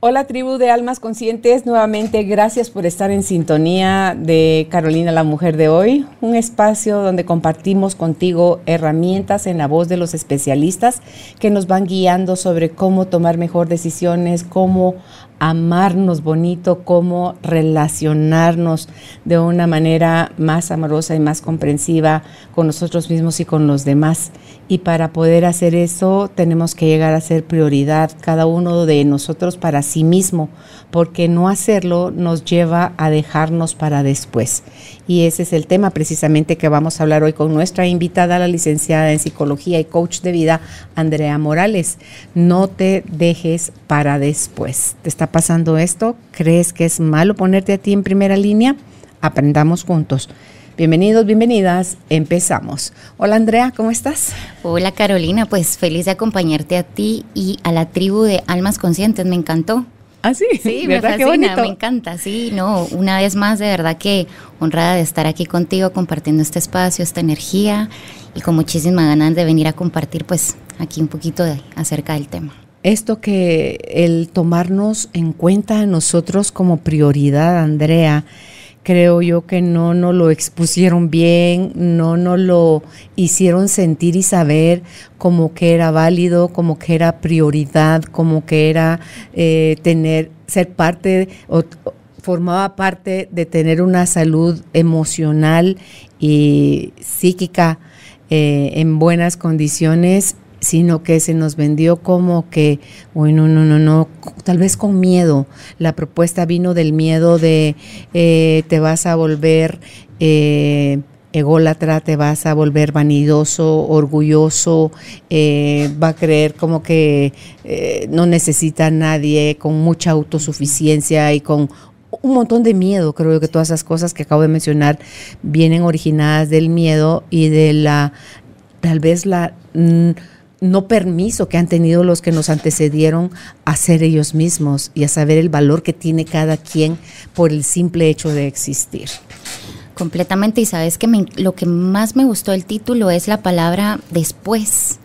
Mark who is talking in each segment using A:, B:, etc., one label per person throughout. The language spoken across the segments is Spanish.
A: Hola tribu de almas conscientes, nuevamente gracias por estar en sintonía de Carolina la Mujer de hoy, un espacio donde compartimos contigo herramientas en la voz de los especialistas que nos van guiando sobre cómo tomar mejor decisiones, cómo amarnos bonito, cómo relacionarnos de una manera más amorosa y más comprensiva con nosotros mismos y con los demás. Y para poder hacer eso tenemos que llegar a ser prioridad cada uno de nosotros para sí mismo, porque no hacerlo nos lleva a dejarnos para después. Y ese es el tema precisamente que vamos a hablar hoy con nuestra invitada, la licenciada en psicología y coach de vida, Andrea Morales. No te dejes para después. ¿Te está pasando esto? ¿Crees que es malo ponerte a ti en primera línea? Aprendamos juntos. Bienvenidos, bienvenidas. Empezamos. Hola Andrea, ¿cómo estás?
B: Hola Carolina, pues feliz de acompañarte a ti y a la tribu de Almas Conscientes. Me encantó.
A: Ah, sí,
B: sí, me fascina, me encanta, sí, no, una vez más de verdad que honrada de estar aquí contigo compartiendo este espacio, esta energía y con muchísimas ganas de venir a compartir pues aquí un poquito de, acerca del tema.
A: Esto que el tomarnos en cuenta a nosotros como prioridad, Andrea, creo yo que no nos lo expusieron bien, no nos lo hicieron sentir y saber como que era válido, como que era prioridad, como que era eh, tener, ser parte o, formaba parte de tener una salud emocional y psíquica eh, en buenas condiciones sino que se nos vendió como que, bueno, no, no, no, tal vez con miedo. La propuesta vino del miedo de eh, te vas a volver eh, ególatra, te vas a volver vanidoso, orgulloso, eh, va a creer como que no necesita a nadie, con mucha autosuficiencia y con un montón de miedo. Creo que todas esas cosas que acabo de mencionar vienen originadas del miedo y de la, tal vez la... Mm, no permiso que han tenido los que nos antecedieron a ser ellos mismos y a saber el valor que tiene cada quien por el simple hecho de existir.
B: Completamente, y sabes que lo que más me gustó del título es la palabra después,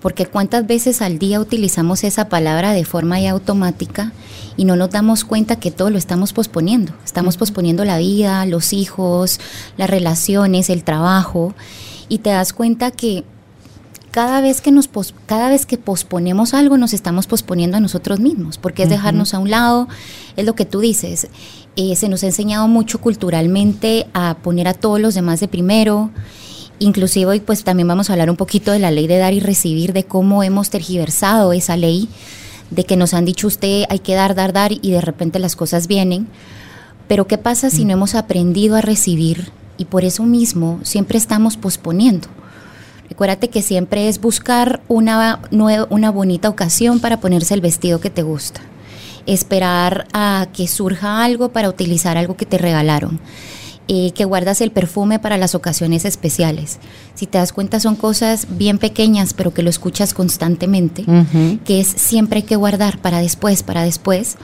B: porque cuántas veces al día utilizamos esa palabra de forma ya automática y no nos damos cuenta que todo lo estamos posponiendo. Estamos posponiendo la vida, los hijos, las relaciones, el trabajo, y te das cuenta que cada vez que nos cada vez que posponemos algo nos estamos posponiendo a nosotros mismos, porque es dejarnos a un lado, es lo que tú dices. Eh, se nos ha enseñado mucho culturalmente a poner a todos los demás de primero. Inclusive hoy pues también vamos a hablar un poquito de la ley de dar y recibir, de cómo hemos tergiversado esa ley, de que nos han dicho usted hay que dar, dar, dar y de repente las cosas vienen. Pero ¿qué pasa si no hemos aprendido a recibir y por eso mismo siempre estamos posponiendo? Recuérdate que siempre es buscar una, una bonita ocasión para ponerse el vestido que te gusta. Esperar a que surja algo para utilizar algo que te regalaron. Eh, que guardas el perfume para las ocasiones especiales. Si te das cuenta son cosas bien pequeñas, pero que lo escuchas constantemente, que es siempre hay que guardar para después, para después,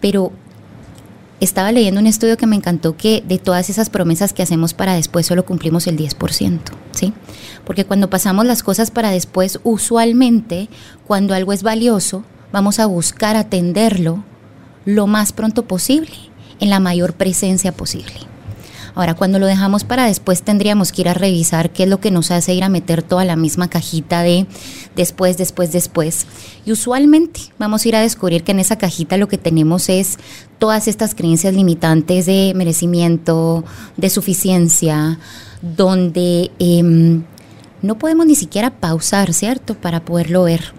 B: pero estaba leyendo un estudio que me encantó que de todas esas promesas que hacemos para después solo cumplimos el 10%, ¿sí? Porque cuando pasamos las cosas para después, usualmente cuando algo es valioso, vamos a buscar atenderlo lo más pronto posible, en la mayor presencia posible. Ahora, cuando lo dejamos para después, tendríamos que ir a revisar qué es lo que nos hace ir a meter toda la misma cajita de después, después, después. Y usualmente vamos a ir a descubrir que en esa cajita lo que tenemos es todas estas creencias limitantes de merecimiento, de suficiencia, donde em, no podemos ni siquiera pausar, ¿cierto? Para poderlo ver.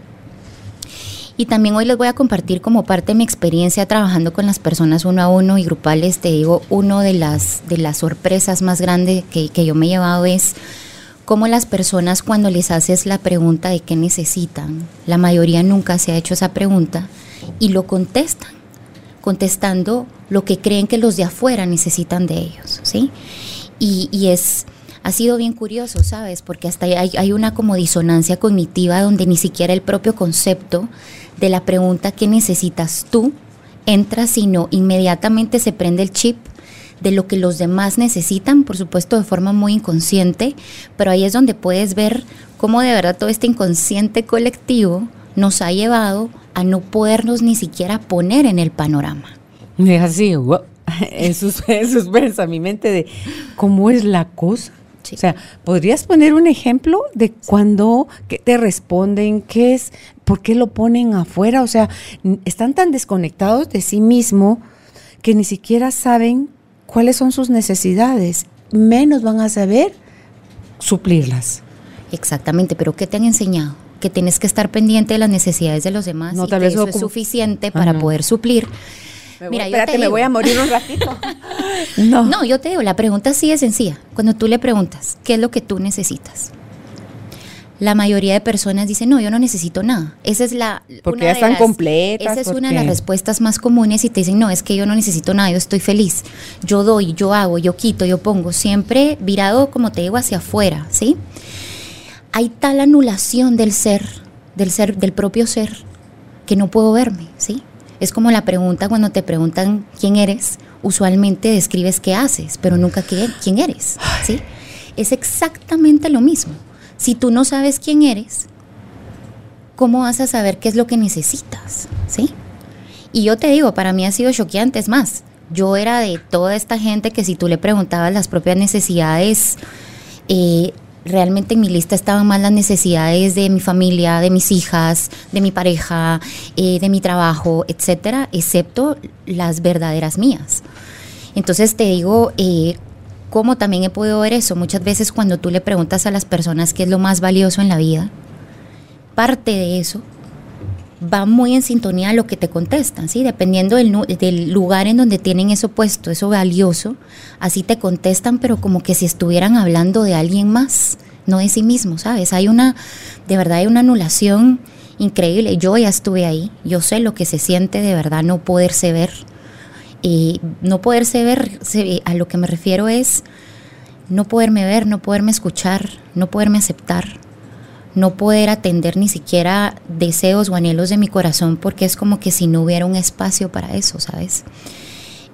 B: Y también hoy les voy a compartir como parte de mi experiencia trabajando con las personas uno a uno y grupales, te digo, una de las, de las sorpresas más grandes que, que yo me he llevado es cómo las personas cuando les haces la pregunta de qué necesitan, la mayoría nunca se ha hecho esa pregunta y lo contestan, contestando lo que creen que los de afuera necesitan de ellos, ¿sí? Y, y es ha sido bien curioso, ¿sabes? Porque hasta hay, hay una como disonancia cognitiva donde ni siquiera el propio concepto de la pregunta ¿qué necesitas tú? entra, sino inmediatamente se prende el chip de lo que los demás necesitan, por supuesto de forma muy inconsciente, pero ahí es donde puedes ver cómo de verdad todo este inconsciente colectivo nos ha llevado a no podernos ni siquiera poner en el panorama.
A: Es así, en sus, en a mi mente de cómo es la cosa. O sea, ¿podrías poner un ejemplo de cuando te responden? ¿Qué es? ¿Por qué lo ponen afuera? O sea, están tan desconectados de sí mismo que ni siquiera saben cuáles son sus necesidades, menos van a saber suplirlas.
B: Exactamente, pero ¿qué te han enseñado? Que tienes que estar pendiente de las necesidades de los demás
A: no,
B: y que eso es suficiente para poder suplir.
A: Mira, espérate, me voy a morir un ratito.
B: no. no, yo te digo, la pregunta sí es sencilla. Cuando tú le preguntas, ¿qué es lo que tú necesitas? La mayoría de personas dicen, no, yo no necesito nada. Esa es la...
A: Porque ya están completas.
B: Esa es una de las respuestas más comunes y te dicen, no, es que yo no necesito nada, yo estoy feliz. Yo doy, yo hago, yo quito, yo pongo. Siempre virado, como te digo, hacia afuera, ¿sí? Hay tal anulación del ser, del ser, del propio ser, que no puedo verme, ¿sí? Es como la pregunta cuando te preguntan quién eres, usualmente describes qué haces, pero nunca quién eres, ¿sí? Es exactamente lo mismo. Si tú no sabes quién eres, ¿cómo vas a saber qué es lo que necesitas, ¿sí? Y yo te digo, para mí ha sido choqueante, es más, yo era de toda esta gente que si tú le preguntabas las propias necesidades, eh, realmente en mi lista estaban más las necesidades de mi familia, de mis hijas, de mi pareja, eh, de mi trabajo, etcétera, excepto las verdaderas mías. Entonces te digo, eh, ¿cómo también he podido ver eso? Muchas veces cuando tú le preguntas a las personas qué es lo más valioso en la vida, parte de eso va muy en sintonía lo que te contestan, ¿sí? Dependiendo del, del, lugar en donde tienen eso puesto, eso valioso, así te contestan, pero como que si estuvieran hablando de alguien más, no de sí mismo, ¿sabes? Hay una, de verdad hay una anulación increíble. Yo ya estuve ahí, yo sé lo que se siente de verdad no poderse ver. Y no poderse ver, a lo que me refiero es no poderme ver, no poderme escuchar, no poderme aceptar no poder atender ni siquiera deseos o anhelos de mi corazón porque es como que si no hubiera un espacio para eso, ¿sabes?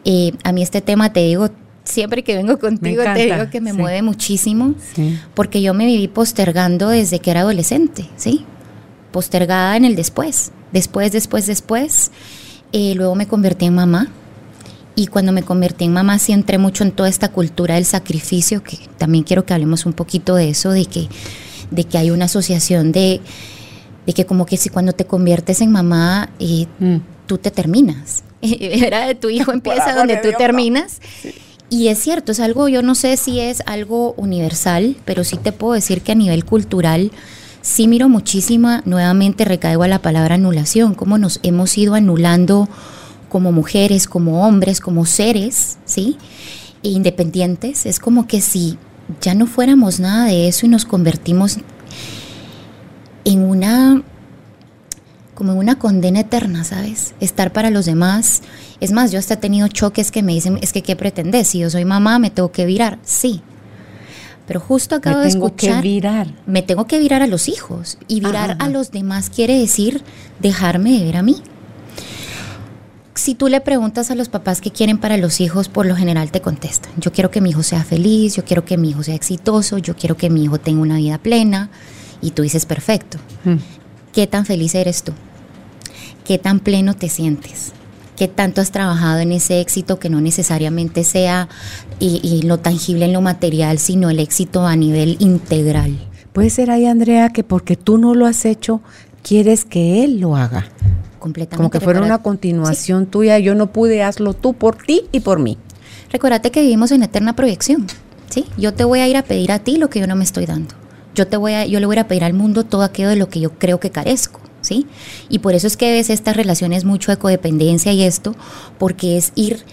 B: Eh, a mí este tema, te digo, siempre que vengo contigo te digo que me mueve muchísimo porque yo me viví postergando desde que era adolescente, ¿sí? Postergada en el después, después, después, después. Eh, luego me convertí en mamá. Y cuando me convertí en mamá sí entré mucho en toda esta cultura del sacrificio, que también quiero que hablemos un poquito de eso, de que de que hay una asociación de, que como que si cuando te conviertes en mamá, y mm. tú te terminas. Era de tu hijo empieza donde tú terminas. Y es cierto, es algo, yo no sé si es algo universal, pero sí te puedo decir que a nivel cultural sí miro muchísima, nuevamente recaigo a la palabra anulación, cómo nos hemos ido anulando como mujeres, como hombres, como seres, ¿sí? E independientes. Es como que si ya no fuéramos nada de eso y nos convertimos en una como en una condena eterna, ¿sabes? Estar para los demás. Es más, yo hasta he tenido choques que me dicen, es que ¿qué pretendes? Si yo soy mamá, me tengo que virar. Sí. Pero justo acabo de escuchar.
A: Que virar.
B: Me tengo que virar a los hijos. Y virar a los demás quiere decir dejarme de ver a mí si tú le preguntas a los papás qué quieren para los hijos, por lo general te contestan, yo quiero que mi hijo sea feliz, yo quiero que mi hijo sea exitoso, yo quiero que mi hijo tenga una vida plena, y tú dices, perfecto, hmm. ¿qué tan feliz eres tú? ¿Qué tan pleno te sientes? ¿Qué tanto has trabajado en ese éxito que no necesariamente sea y, lo tangible en lo material, sino el éxito a nivel integral?
A: Puede ser ahí, Andrea, que porque tú no lo has hecho, quieres que él lo haga. Como que fuera una continuación tuya, yo no pude, hazlo tú por ti y por mí.
B: Recuérdate que vivimos en eterna proyección, ¿sí? Yo te voy a ir a pedir a ti lo que yo no me estoy dando. Yo, te voy a, yo le voy a pedir al mundo todo aquello de lo que yo creo que carezco. ¿Sí? Y por eso es que ves estas relaciones mucho de codependencia y esto, porque es ir,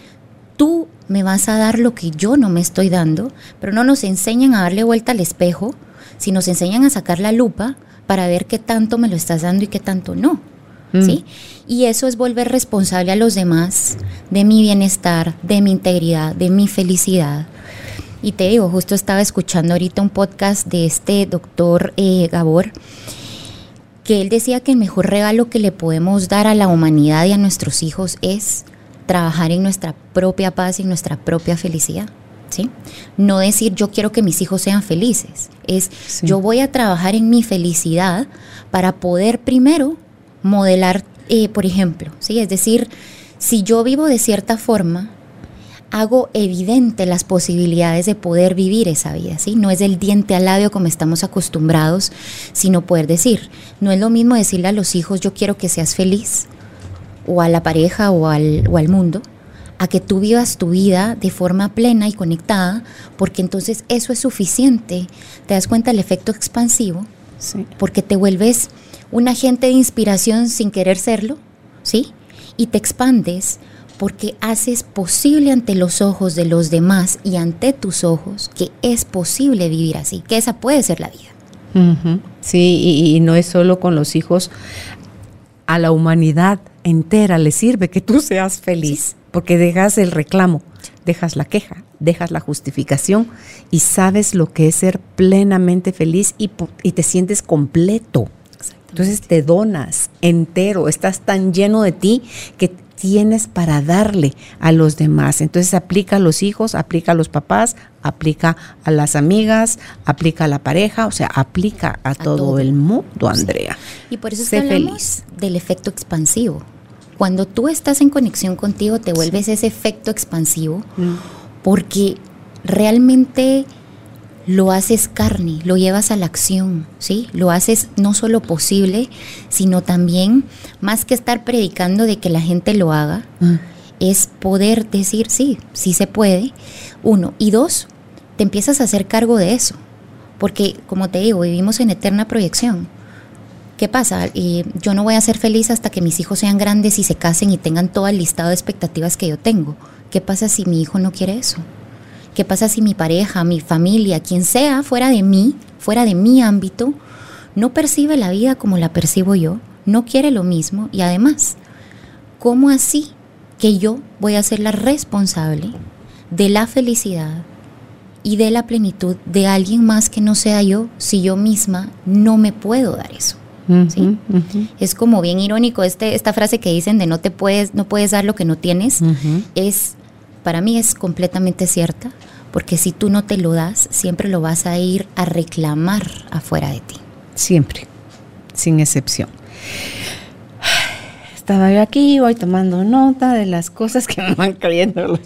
B: tú me vas a dar lo que yo no me estoy dando, pero no nos enseñan a darle vuelta al espejo, si nos enseñan a sacar la lupa para ver qué tanto me lo estás dando y qué tanto no. ¿Sí? Mm. Y eso es volver responsable a los demás de mi bienestar, de mi integridad, de mi felicidad. Y te digo, justo estaba escuchando ahorita un podcast de este doctor eh, Gabor, que él decía que el mejor regalo que le podemos dar a la humanidad y a nuestros hijos es trabajar en nuestra propia paz y nuestra propia felicidad. ¿Sí? No decir yo quiero que mis hijos sean felices, es yo voy a trabajar en mi felicidad para poder primero modelar, eh, por ejemplo, ¿sí? Es decir, si yo vivo de cierta forma, hago evidente las posibilidades de poder vivir esa vida, ¿sí? No es el diente al labio como estamos acostumbrados, sino poder decir, no es lo mismo decirle a los hijos yo quiero que seas feliz, o a la pareja o al, o al mundo, a que tú vivas tu vida de forma plena y conectada, porque entonces eso es suficiente. Te das cuenta del efecto expansivo, sí. porque te vuelves un agente de inspiración sin querer serlo, ¿sí? Y te expandes porque haces posible ante los ojos de los demás y ante tus ojos que es posible vivir así, que esa puede ser la vida.
A: Sí, y, no es solo con los hijos, a la humanidad entera le sirve que tú seas feliz, porque dejas el reclamo, dejas la queja, dejas la justificación y sabes lo que es ser plenamente feliz y, y te sientes completo. Entonces te donas entero, estás tan lleno de ti que tienes para darle a los demás. Entonces aplica a los hijos, aplica a los papás, aplica a las amigas, aplica a la pareja, o sea, aplica a, todo, el mundo, Andrea.
B: Y por eso es feliz. del efecto expansivo. Cuando tú estás en conexión contigo, te vuelves ese efecto expansivo, mm. porque realmente lo haces carne, lo llevas a la acción, ¿sí? Lo haces no solo posible, sino también, más que estar predicando de que la gente lo haga, ah. es poder decir, sí, sí se puede, uno. Y dos, te empiezas a hacer cargo de eso, porque como te digo, vivimos en eterna proyección. ¿Qué pasa? Y yo no voy a ser feliz hasta que mis hijos sean grandes y se casen y tengan todo el listado de expectativas que yo tengo. ¿Qué pasa si mi hijo no quiere eso? ¿Qué pasa si mi pareja, mi familia, quien sea fuera de mí, fuera de mi ámbito, no percibe la vida como la percibo yo, no quiere lo mismo y además, ¿cómo así que yo voy a ser la responsable de la felicidad y de la plenitud de alguien más que no sea yo si yo misma no me puedo dar eso? Es como bien irónico este, esta frase que dicen de no te puedes, no puedes dar lo que no tienes, es para mí es completamente cierta, porque si tú no te lo das, siempre lo vas a ir a reclamar afuera de ti.
A: Siempre, sin excepción. Estaba yo aquí, voy tomando nota de las cosas que me van cayendo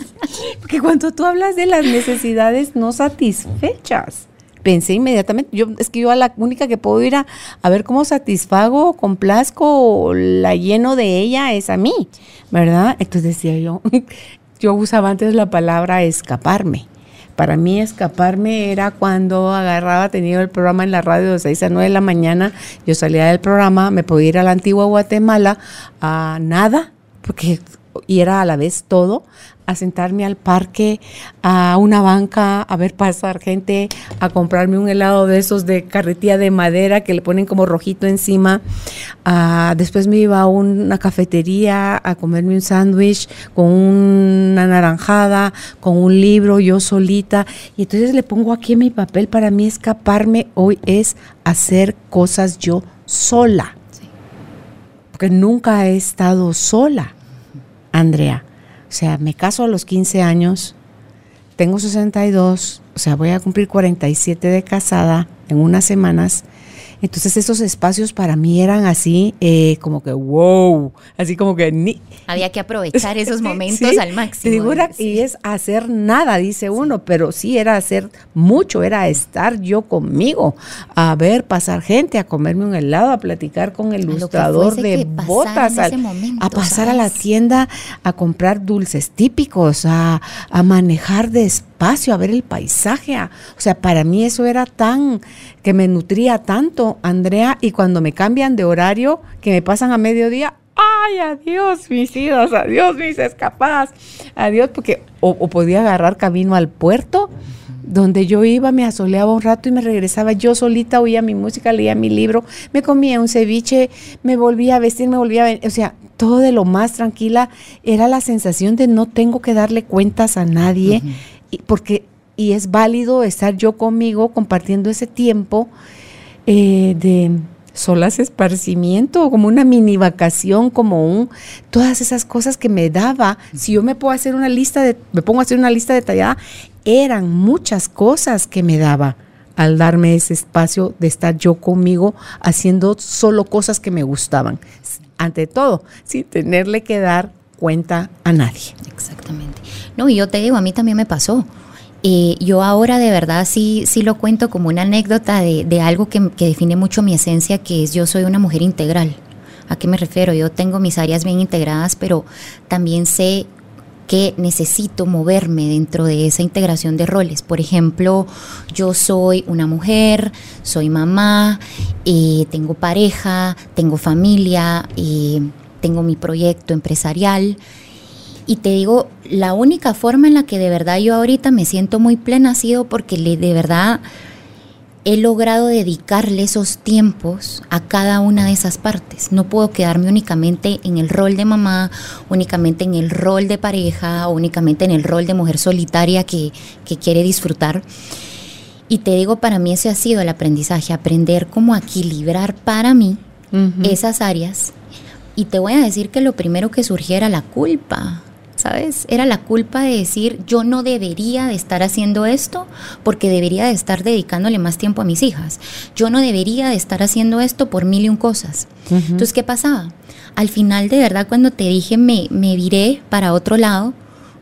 A: Porque cuando tú hablas de las necesidades no satisfechas, pensé inmediatamente, yo es que yo a la única que puedo ir a, a ver cómo satisfago, complazco, la lleno de ella es a mí, ¿verdad? Entonces decía yo, yo usaba antes la palabra escaparme. Para mí escaparme era cuando agarraba, tenía el programa en la radio de 6 a 9 de la mañana, yo salía del programa, me podía ir a la antigua Guatemala a nada, porque y era a la vez todo, a sentarme al parque, a una banca, a ver pasar gente, a comprarme un helado de esos de carretilla de madera que le ponen como rojito encima. después me iba a una cafetería a comerme un sándwich con una naranjada, con un libro, yo solita. Y entonces le pongo aquí mi papel, para mí escaparme hoy es hacer cosas yo sola. Porque nunca he estado sola, Andrea. O sea, me caso a los 15 años, tengo 62, o sea, voy a cumplir 47 de casada en unas semanas entonces esos espacios para mí eran así, eh, como que wow, así como que ni...
B: Había que aprovechar esos momentos al máximo.
A: y es hacer nada, dice uno, pero sí era hacer mucho, era estar yo conmigo, a ver pasar gente, a comerme un helado, a platicar con el ilustrador de botas, a pasar a la tienda a comprar dulces típicos, a, a manejar despacio, a ver el paisaje. o sea, para mí eso era tan, que me nutría tanto Andrea, y cuando me cambian de horario, que me pasan a mediodía, ay, adiós mis hijos, adiós mis escapadas, adiós, porque o, podía agarrar camino al puerto, donde yo iba, me asoleaba un rato y me regresaba yo solita, oía mi música, leía mi libro, me comía un ceviche, me volvía a vestir, me volvía a venir, o sea, todo de lo más tranquila, era la sensación de no tengo que darle cuentas a nadie, porque y es válido estar yo conmigo compartiendo ese tiempo eh, de solas esparcimiento, como una mini vacación, como un, todas esas cosas que me daba. Si yo me puedo hacer una lista de, me pongo a hacer una lista detallada, eran muchas cosas que me daba al darme ese espacio de estar yo conmigo haciendo solo cosas que me gustaban. Ante todo, sin tenerle que dar cuenta a nadie.
B: Exactamente. No, y yo te digo, a mí también me pasó. Eh, yo ahora de verdad sí, sí lo cuento como una anécdota de, algo que, define mucho mi esencia, que es yo soy una mujer integral. ¿A qué me refiero? Yo tengo mis áreas bien integradas, pero también sé que necesito moverme dentro de esa integración de roles. Por ejemplo, yo soy una mujer, soy mamá, eh, tengo pareja, tengo familia, eh, tengo mi proyecto empresarial. Y te digo, la única forma en la que de verdad yo ahorita me siento muy plena ha sido porque le, de verdad he logrado dedicarle esos tiempos a cada una de esas partes. No puedo quedarme únicamente en el rol de mamá, únicamente en el rol de pareja, o únicamente en el rol de mujer solitaria que, quiere disfrutar. Y te digo, para mí ese ha sido el aprendizaje, aprender cómo equilibrar para mí esas áreas. Y te voy a decir que lo primero que surgiera la culpa. ¿Sabes? Era la culpa de decir, yo no debería de estar haciendo esto porque debería de estar dedicándole más tiempo a mis hijas. Yo no debería de estar haciendo esto por mil y un cosas. Entonces, ¿qué pasaba? Al final, de verdad, cuando te dije me, me viré para otro lado,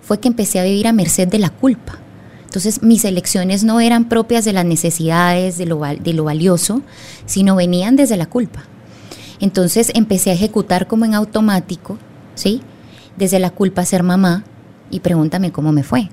B: fue que empecé a vivir a merced de la culpa. Entonces mis elecciones no eran propias de las necesidades, de lo, de lo valioso, sino venían desde la culpa. Entonces empecé a ejecutar como en automático, ¿sí? Desde la culpa ser mamá y pregúntame cómo me fue.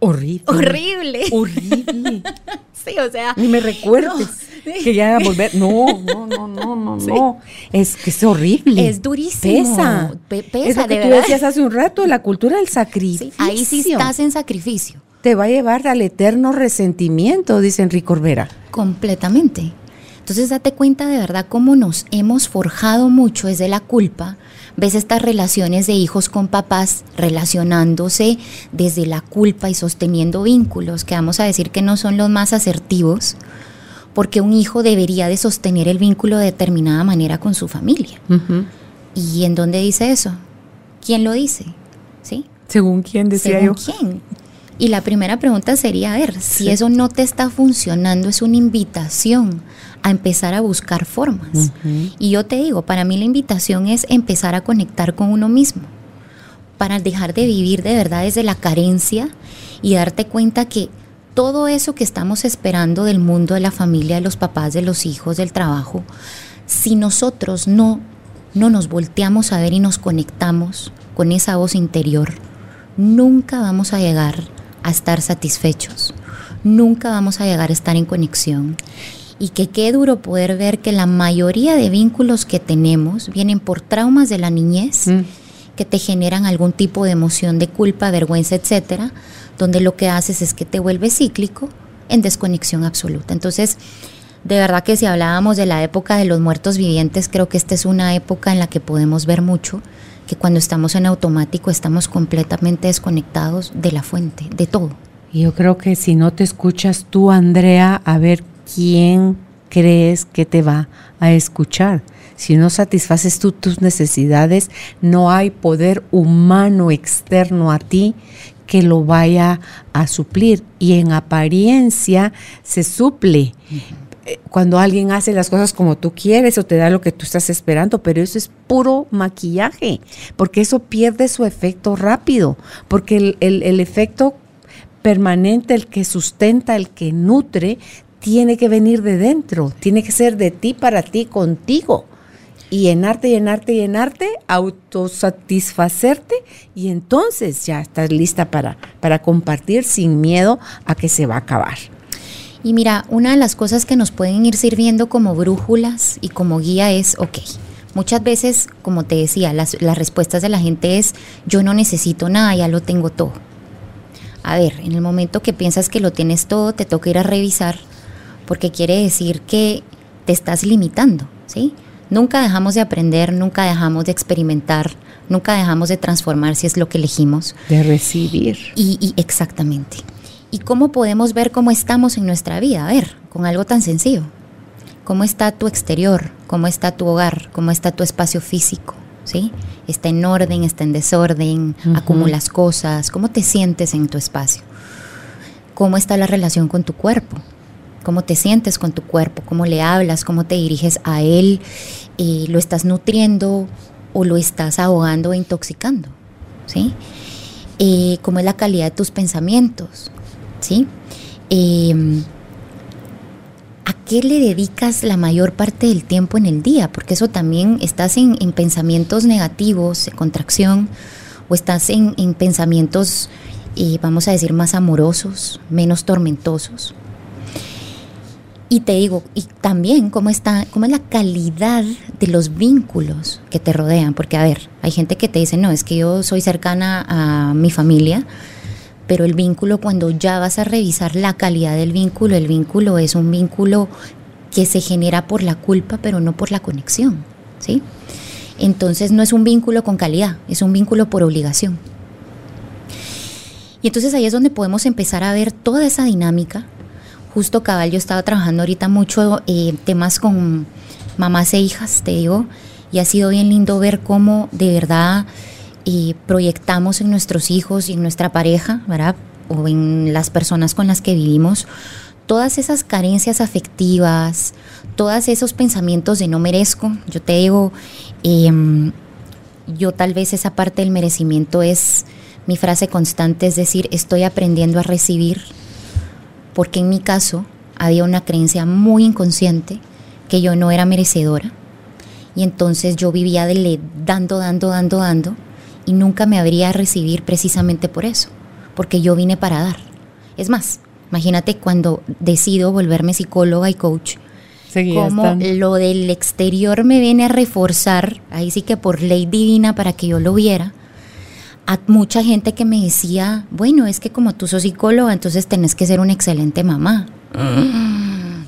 A: Horrible.
B: Horrible.
A: Horrible.
B: sí, o sea.
A: Ni me recuerdes que ya volver. No, no, no, no, no, no. Es que es horrible.
B: Es durísimo.
A: Pesa. pesa, es lo que tú decías hace un rato, la cultura del sacrificio.
B: ahí sí estás en sacrificio.
A: Te va a llevar al eterno resentimiento, dice Enrique Corbera.
B: Completamente. Entonces date cuenta de verdad cómo nos hemos forjado mucho desde la culpa ves estas relaciones de hijos con papás relacionándose desde la culpa y sosteniendo vínculos, que vamos a decir que no son los más asertivos, porque un hijo debería de sostener el vínculo de determinada manera con su familia. ¿Y en dónde dice eso? ¿Quién lo dice? ¿Sí?
A: Según quién decía
B: ¿Según quién? Y la primera pregunta sería, a ver, si eso no te está funcionando, es una invitación a empezar a buscar formas. Y yo te digo, para mí la invitación es empezar a conectar con uno mismo, para dejar de vivir de verdad desde la carencia y darte cuenta que todo eso que estamos esperando del mundo, de la familia, de los papás, de los hijos, del trabajo, si nosotros no, no nos volteamos a ver y nos conectamos con esa voz interior, nunca vamos a llegar a estar satisfechos, nunca vamos a llegar a estar en conexión y que qué duro poder ver que la mayoría de vínculos que tenemos vienen por traumas de la niñez mm. que te generan algún tipo de emoción de culpa, vergüenza, etcétera, donde lo que haces es que te vuelves cíclico en desconexión absoluta. Entonces, de verdad que si hablábamos de la época de los muertos vivientes, creo que esta es una época en la que podemos ver mucho que cuando estamos en automático estamos completamente desconectados de la fuente, de todo.
A: Yo creo que si no te escuchas tú, Andrea, a ver ¿quién crees que te va a escuchar? Si no satisfaces tú tus necesidades, no hay poder humano externo a ti que lo vaya a suplir. Y en apariencia se suple. Eh, cuando alguien hace las cosas como tú quieres o te da lo que tú estás esperando, pero eso es puro maquillaje, porque eso pierde su efecto rápido, porque el, el efecto permanente, el que sustenta, el que nutre, tiene que venir de dentro, tiene que ser de ti para ti, contigo. Y llenarte, llenarte, llenarte, autosatisfacerte y entonces ya estás lista para, para compartir sin miedo a que se va a acabar.
B: Y mira, una de las cosas que nos pueden ir sirviendo como brújulas y como guía es, ok, muchas veces, como te decía, las, las respuestas de la gente es, yo no necesito nada, ya lo tengo todo. A ver, en el momento que piensas que lo tienes todo, te toca ir a revisar porque quiere decir que te estás limitando, ¿sí? Nunca dejamos de aprender, nunca dejamos de experimentar, nunca dejamos de transformar si es lo que elegimos.
A: De recibir.
B: Y, exactamente. ¿Y cómo podemos ver cómo estamos en nuestra vida? A ver, con algo tan sencillo. ¿Cómo está tu exterior? ¿Cómo está tu hogar? ¿Cómo está tu espacio físico? ¿Sí? ¿Está en orden? ¿Está en desorden? ¿Acumulas cosas? ¿Cómo te sientes en tu espacio? ¿Cómo está la relación con tu cuerpo? ¿Cómo te sientes con tu cuerpo? ¿Cómo le hablas? ¿Cómo te diriges a él? ¿Lo estás nutriendo o lo estás ahogando o intoxicando? ¿Sí? ¿Cómo es la calidad de tus pensamientos? ¿sí? Em, ¿A qué le dedicas la mayor parte del tiempo en el día? Porque eso también estás en, pensamientos negativos, en contracción, o estás en, pensamientos, eh, vamos a decir, más amorosos, menos tormentosos. Y te digo, y también cómo está, cómo es la calidad de los vínculos que te rodean, porque a ver, hay gente que te dice, no, es que yo soy cercana a mi familia, pero el vínculo cuando ya vas a revisar la calidad del vínculo, el vínculo es un vínculo que se genera por la culpa, pero no por la conexión, ¿sí? Entonces no es un vínculo con calidad, es un vínculo por obligación. Y entonces ahí es donde podemos empezar a ver toda esa dinámica. Justo cabal, yo estaba trabajando ahorita mucho eh, temas con mamás e hijas, te digo, y ha sido bien lindo ver cómo de verdad y proyectamos en nuestros hijos y en nuestra pareja, ¿verdad? O en las personas con las que vivimos, todas esas carencias afectivas, todos esos pensamientos de no merezco. Yo te digo, em, yo tal vez esa parte del merecimiento es mi frase constante, es decir, estoy aprendiendo a recibir, porque en mi caso había una creencia muy inconsciente que yo no era merecedora. Y entonces yo vivía de dando, dando, dando, dando y nunca me habría a recibir precisamente por eso, porque yo vine para dar. Es más, imagínate cuando decido volverme psicóloga y coach, como lo del exterior me viene a reforzar, ahí sí que por ley divina para que yo lo viera, a mucha gente que me decía, bueno, es que como tú sos psicóloga, entonces tenés que ser una excelente mamá.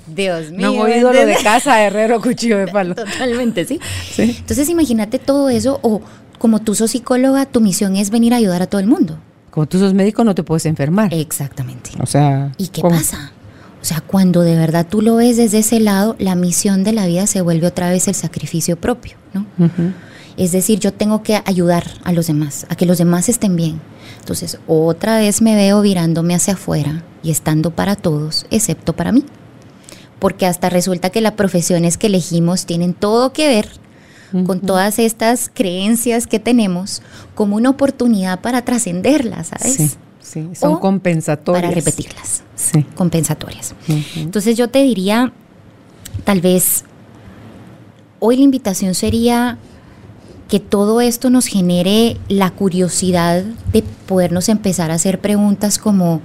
A: Dios mío. No he oído lo de casa, herrero, cuchillo de palo.
B: Totalmente, ¿sí? ¿sí? Entonces imagínate todo eso, o como tú sos psicóloga, tu misión es venir a ayudar a todo el mundo.
A: Como tú sos médico, no te puedes enfermar.
B: Exactamente.
A: O sea.
B: ¿Y qué pasa? O sea, cuando de verdad tú lo ves desde ese lado, la misión de la vida se vuelve otra vez el sacrificio propio, ¿no? Es decir, yo tengo que ayudar a los demás, a que los demás estén bien. Entonces, otra vez me veo virándome hacia afuera y estando para todos, excepto para mí. Porque hasta resulta que las profesiones que elegimos tienen todo que ver con todas estas creencias que tenemos como una oportunidad para trascenderlas, ¿sabes?
A: Sí, son compensatorias.
B: Para repetirlas. Sí. Compensatorias. Entonces yo te diría, tal vez, hoy la invitación sería que todo esto nos genere la curiosidad de podernos empezar a hacer preguntas como,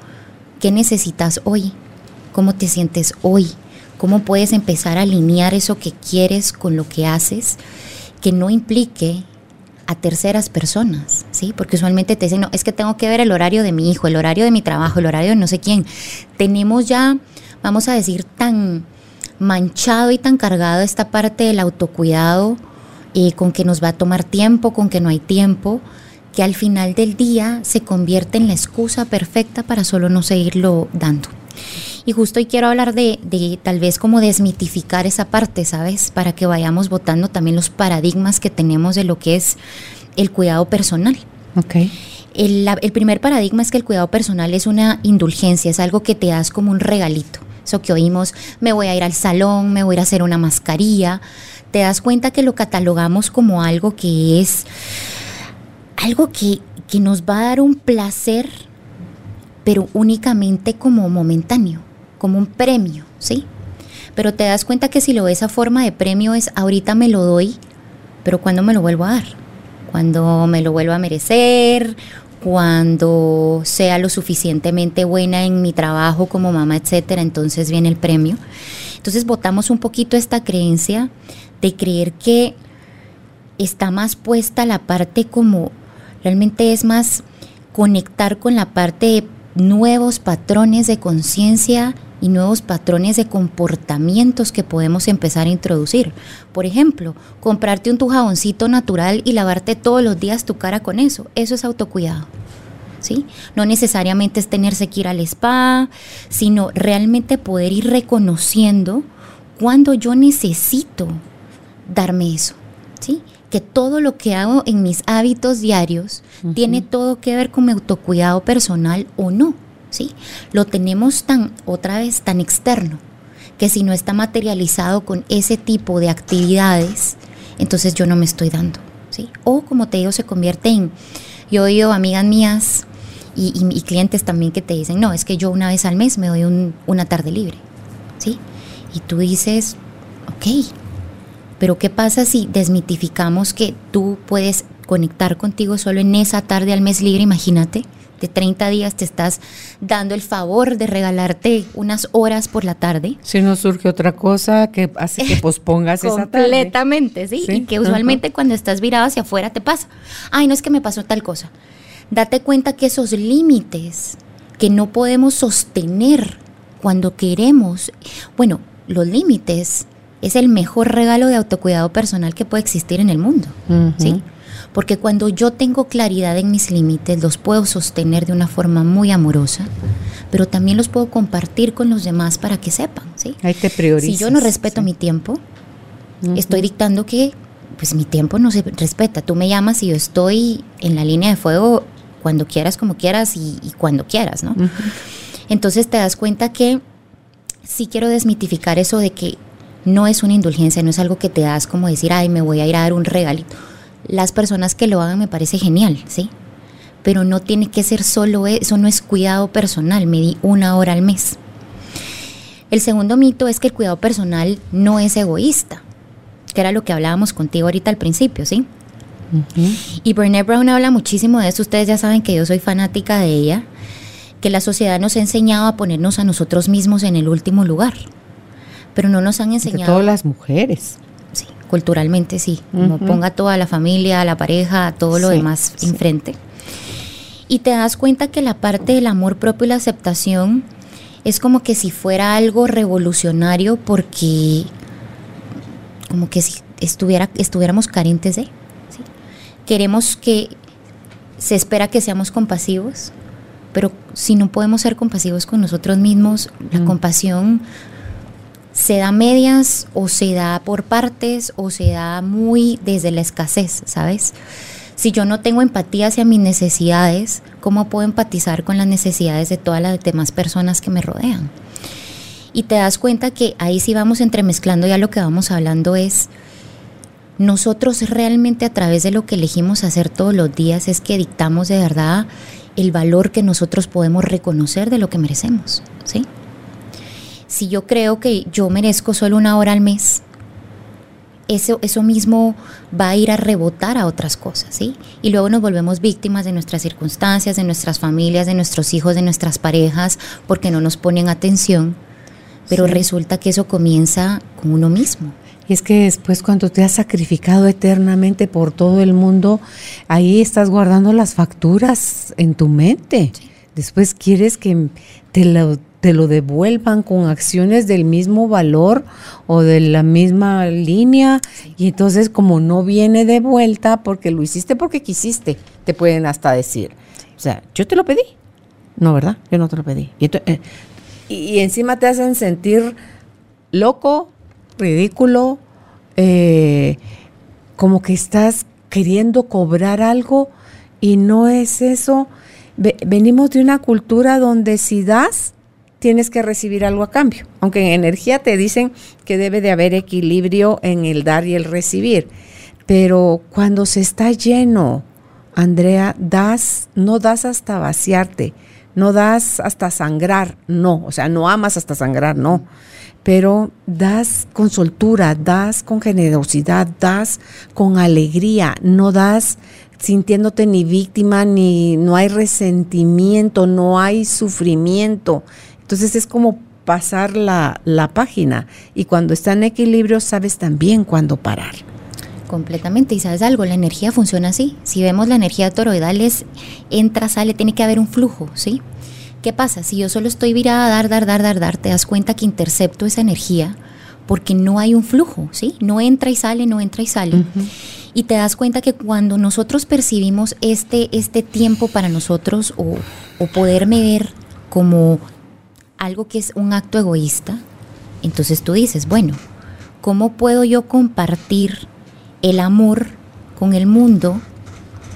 B: ¿qué necesitas hoy? ¿Cómo te sientes hoy? ¿Cómo puedes empezar a alinear eso que quieres con lo que haces? que no implique a terceras personas, ¿sí? Porque usualmente te dicen, no, es que tengo que ver el horario de mi hijo, el horario de mi trabajo, el horario de no sé quién. Tenemos ya, vamos a decir, tan manchado y tan cargado esta parte del autocuidado, eh, con que nos va a tomar tiempo, con que no hay tiempo, que al final del día se convierte en la excusa perfecta para solo no seguirlo dando. Y justo hoy quiero hablar de, tal vez como desmitificar esa parte, ¿sabes? Para que vayamos votando también los paradigmas que tenemos de lo que es el cuidado personal.
A: Ok.
B: El, el primer paradigma es que el cuidado personal es una indulgencia, es algo que te das como un regalito. Eso que oímos, me voy a ir al salón, me voy a ir a hacer una mascarilla. Te das cuenta que lo catalogamos como algo que es algo que, que nos va a dar un placer, pero únicamente como momentáneo como un premio, ¿sí? Pero te das cuenta que si lo ves a forma de premio es ahorita me lo doy, pero ¿cuándo me lo vuelvo a dar? Cuando me lo vuelvo a merecer, cuando sea lo suficientemente buena en mi trabajo como mamá, etcétera, entonces viene el premio. Entonces votamos un poquito esta creencia de creer que está más puesta la parte como realmente es más conectar con la parte de nuevos patrones de conciencia y nuevos patrones de comportamientos que podemos empezar a introducir. Por ejemplo, comprarte un tu jaboncito natural y lavarte todos los días tu cara con eso. Eso es autocuidado. ¿sí? No necesariamente es tenerse que ir al spa, sino realmente poder ir reconociendo cuando yo necesito darme eso, ¿sí? Que todo lo que hago en mis hábitos diarios tiene todo que ver con mi autocuidado personal o no, ¿sí? Lo tenemos tan, otra vez, tan externo, que si no está materializado con ese tipo de actividades, entonces yo no me estoy dando, ¿sí? O como te digo, se convierte en, yo oído amigas mías y, clientes también que te dicen, no, es que yo una vez al mes me doy una tarde libre, ¿sí? Y tú dices, ok, pero ¿qué pasa si desmitificamos que tú puedes conectar contigo solo en esa tarde al mes libre? Imagínate, de 30 días te estás dando el favor de regalarte unas horas por la tarde.
A: Si no surge otra cosa que hace que pospongas esa
B: tarde. Completamente, ¿sí? Y que usualmente cuando estás virado hacia afuera te pasa. Ay, no es que me pasó tal cosa date cuenta que esos límites que no podemos sostener cuando queremos, bueno, los límites es el mejor regalo de autocuidado personal que puede existir en el mundo, ¿sí? Porque cuando yo tengo claridad en mis límites, los puedo sostener de una forma muy amorosa, pero también los puedo compartir con los demás para que sepan, ¿sí?
A: Hay que priorizar.
B: Si yo no respeto mi tiempo, estoy dictando que pues mi tiempo no se respeta. Tú me llamas y yo estoy en la línea de fuego cuando quieras, como quieras y, cuando quieras, ¿no? Entonces te das cuenta que sí quiero desmitificar eso de que no es una indulgencia, no es algo que te das como decir, ay, me voy a ir a dar un regalito. Las personas que lo hagan me parece genial, ¿sí? Pero no tiene que ser solo e, eso, no es cuidado personal, me di una hora al mes. El segundo mito es que el cuidado personal no es egoísta, que era lo que hablábamos contigo ahorita al principio, ¿sí? Y Brené Brown habla muchísimo de eso. Ustedes ya saben que yo soy fanática de ella, que la sociedad nos ha enseñado a ponernos a nosotros mismos en el último lugar, pero no nos han enseñado.
A: De todas las mujeres.
B: Sí, culturalmente sí. Como ponga toda la familia, la pareja, todo lo demás enfrente. Y te das cuenta que la parte del amor propio y la aceptación es como que si fuera algo revolucionario porque como que si estuviera, estuviéramos carentes de queremos que se espera que seamos compasivos, pero si no podemos ser compasivos con nosotros mismos, la compasión se da medias o se da por partes o se da muy desde la escasez, ¿sabes? Si yo no tengo empatía hacia mis necesidades, ¿cómo puedo empatizar con las necesidades de todas las demás personas que me rodean? Y te das cuenta que ahí sí vamos entremezclando, ya lo que vamos hablando es nosotros realmente a través de lo que elegimos hacer todos los días es que dictamos de verdad el valor que nosotros podemos reconocer de lo que merecemos, ¿sí? Si yo creo que yo merezco solo una hora al mes, eso, eso mismo va a ir a rebotar a otras cosas, ¿sí? Y luego nos volvemos víctimas de nuestras circunstancias, de nuestras familias, de nuestros hijos, de nuestras parejas, porque no nos ponen atención, pero resulta que eso comienza con uno mismo.
A: Y es que después cuando te has sacrificado eternamente por todo el mundo, ahí estás guardando las facturas en tu mente. Después quieres que te lo, te lo devuelvan con acciones del mismo valor o de la misma línea. Y entonces como no viene de vuelta porque lo hiciste porque quisiste, te pueden hasta decir. O sea, yo te lo pedí. No, ¿verdad? Yo no te lo pedí. y eh, encima te hacen sentir loco, ridículo, eh, como que estás queriendo cobrar algo y no es eso. venimos de una cultura donde si das, tienes que recibir algo a cambio. Aunque en energía te dicen que debe de haber equilibrio en el dar y el recibir. Pero cuando se está lleno, Andrea, das, no das hasta vaciarte, no das hasta sangrar, no, o sea, no amas hasta sangrar, no pero das con soltura, das con generosidad, das con alegría, no das sintiéndote ni víctima, ni no hay resentimiento, no hay sufrimiento. Entonces es como pasar la, página y cuando está en equilibrio sabes también cuándo parar.
B: Completamente, y sabes algo, la energía funciona así. Si vemos la energía toroidal es entra, sale, tiene que haber un flujo, ¿sí? ¿Qué pasa? Si yo solo estoy virada a dar, dar, dar, dar, dar, te das cuenta que intercepto esa energía porque no hay un flujo, ¿sí? No entra y sale, no entra y sale. Y te das cuenta que cuando nosotros percibimos este, este tiempo para nosotros o, o poderme ver como algo que es un acto egoísta, entonces tú dices, bueno, ¿cómo puedo yo compartir el amor con el mundo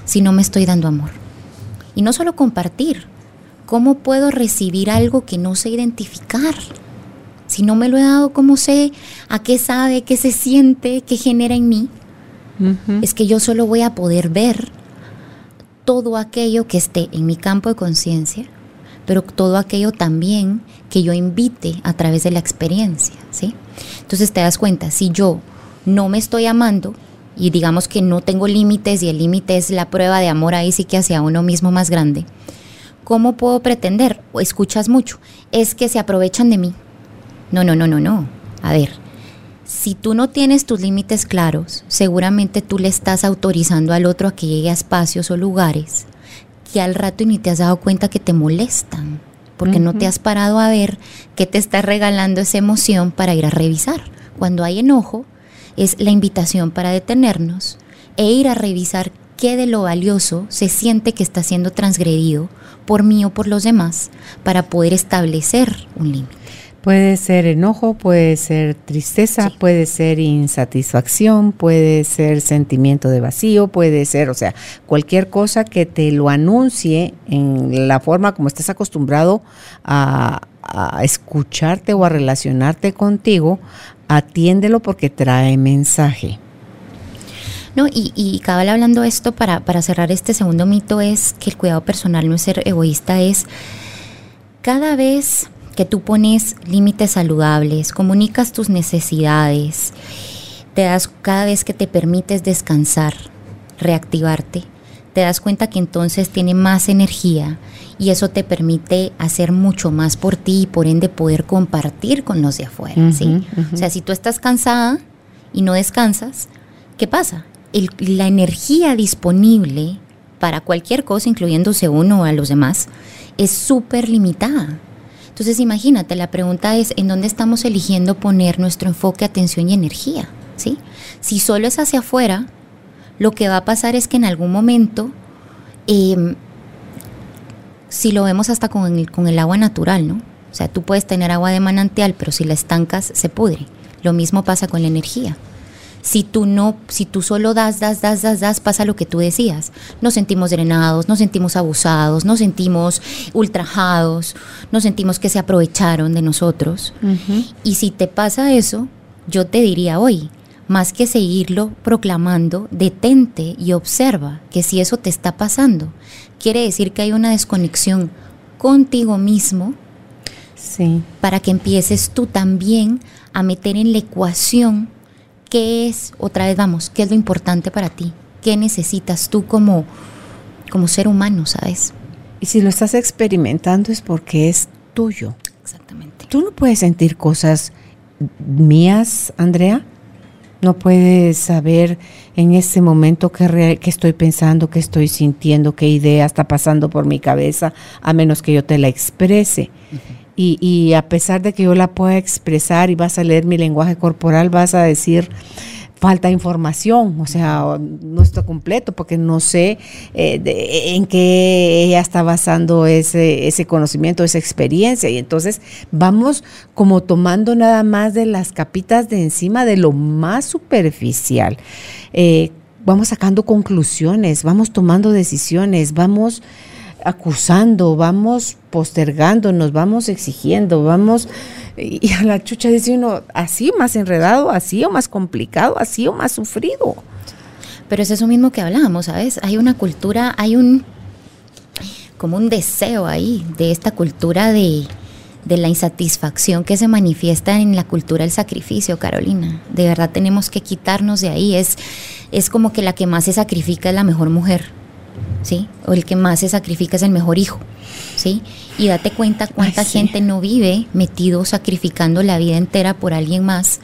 B: si no me estoy dando amor? Y no solo compartir, ¿cómo puedo recibir algo que no sé identificar? Si no me lo he dado, ¿cómo sé a qué sabe, qué se siente, qué genera en mí? Es que yo solo voy a poder ver todo aquello que esté en mi campo de conciencia, pero todo aquello también que yo invite a través de la experiencia, ¿sí? Entonces te das cuenta, si yo no me estoy amando y digamos que no tengo límites y el límite es la prueba de amor ahí sí que hacia uno mismo más grande, ¿cómo puedo pretender, o escuchas mucho, es que se aprovechan de mí? No, no, no, no, no. A ver, si tú no tienes tus límites claros, seguramente tú le estás autorizando al otro a que llegue a espacios o lugares que al rato ni te has dado cuenta que te molestan, porque no te has parado a ver qué te está regalando esa emoción para ir a revisar. Cuando hay enojo, es la invitación para detenernos e ir a revisar qué de lo valioso se siente que está siendo transgredido por mí o por los demás para poder establecer un límite.
A: Puede ser enojo, puede ser tristeza, puede ser insatisfacción, puede ser sentimiento de vacío, puede ser, o sea, cualquier cosa que te lo anuncie en la forma como estés acostumbrado a, escucharte o a relacionarte contigo, atiéndelo porque trae mensaje.
B: No, y, y cabal hablando esto para, para cerrar este segundo mito es que el cuidado personal no es ser egoísta, es cada vez que tú pones límites saludables, comunicas tus necesidades, te das cada vez que te permites descansar, reactivarte, te das cuenta que entonces tiene más energía y eso te permite hacer mucho más por ti y por ende poder compartir con los de afuera, ¿sí? O sea, si tú estás cansada y no descansas, ¿qué pasa? la energía disponible para cualquier cosa, incluyéndose uno o a los demás, es súper limitada. Entonces imagínate, la pregunta es, ¿en dónde estamos eligiendo poner nuestro enfoque, atención y energía? ¿Sí? Si solo es hacia afuera, lo que va a pasar es que en algún momento, em, si lo vemos hasta con el, con el agua natural, ¿no? O sea, tú puedes tener agua de manantial, pero si la estancas, se pudre. Lo mismo pasa con la energía. Si tú no, si tú solo das, das, das, das, das, pasa lo que tú decías. Nos sentimos drenados, nos sentimos abusados, nos sentimos ultrajados, nos sentimos que se aprovecharon de nosotros. Y si te pasa eso, yo te diría hoy, más que seguirlo proclamando, detente y observa que si eso te está pasando, quiere decir que hay una desconexión contigo mismo. Sí. Para que empieces tú también a meter en la ecuación ¿Qué es, otra vez vamos, qué es lo importante para ti? ¿Qué necesitas tú como, como ser humano, sabes?
A: Y si lo estás experimentando es porque es tuyo.
B: Exactamente.
A: Tú no puedes sentir cosas mías, Andrea. No puedes saber en ese momento qué, estoy pensando, qué estoy sintiendo, qué idea está pasando por mi cabeza, a menos que yo te la exprese. Y, a pesar de que yo la pueda expresar y vas a leer mi lenguaje corporal, vas a decir falta información, o sea, no está completo porque no sé eh, en qué ella está basando ese, ese conocimiento, esa experiencia. Y entonces vamos como tomando nada más de las capitas de encima de lo más superficial. Eh, vamos sacando conclusiones, vamos tomando decisiones, vamos acusando, vamos postergando, nos vamos exigiendo, vamos... Y a la chucha dice uno, así más enredado, así o más complicado, así o más sufrido.
B: Pero es eso mismo que hablábamos, ¿sabes? Hay una cultura, hay un como un deseo ahí de esta cultura de, de la insatisfacción que se manifiesta en la cultura del sacrificio, Carolina. De verdad tenemos que quitarnos de ahí. Es, es como que la que más se sacrifica es la mejor mujer. ¿Sí? O el que más se sacrifica es el mejor hijo, ¿sí? Y date cuenta cuánta gente no vive metido sacrificando la vida entera por alguien más,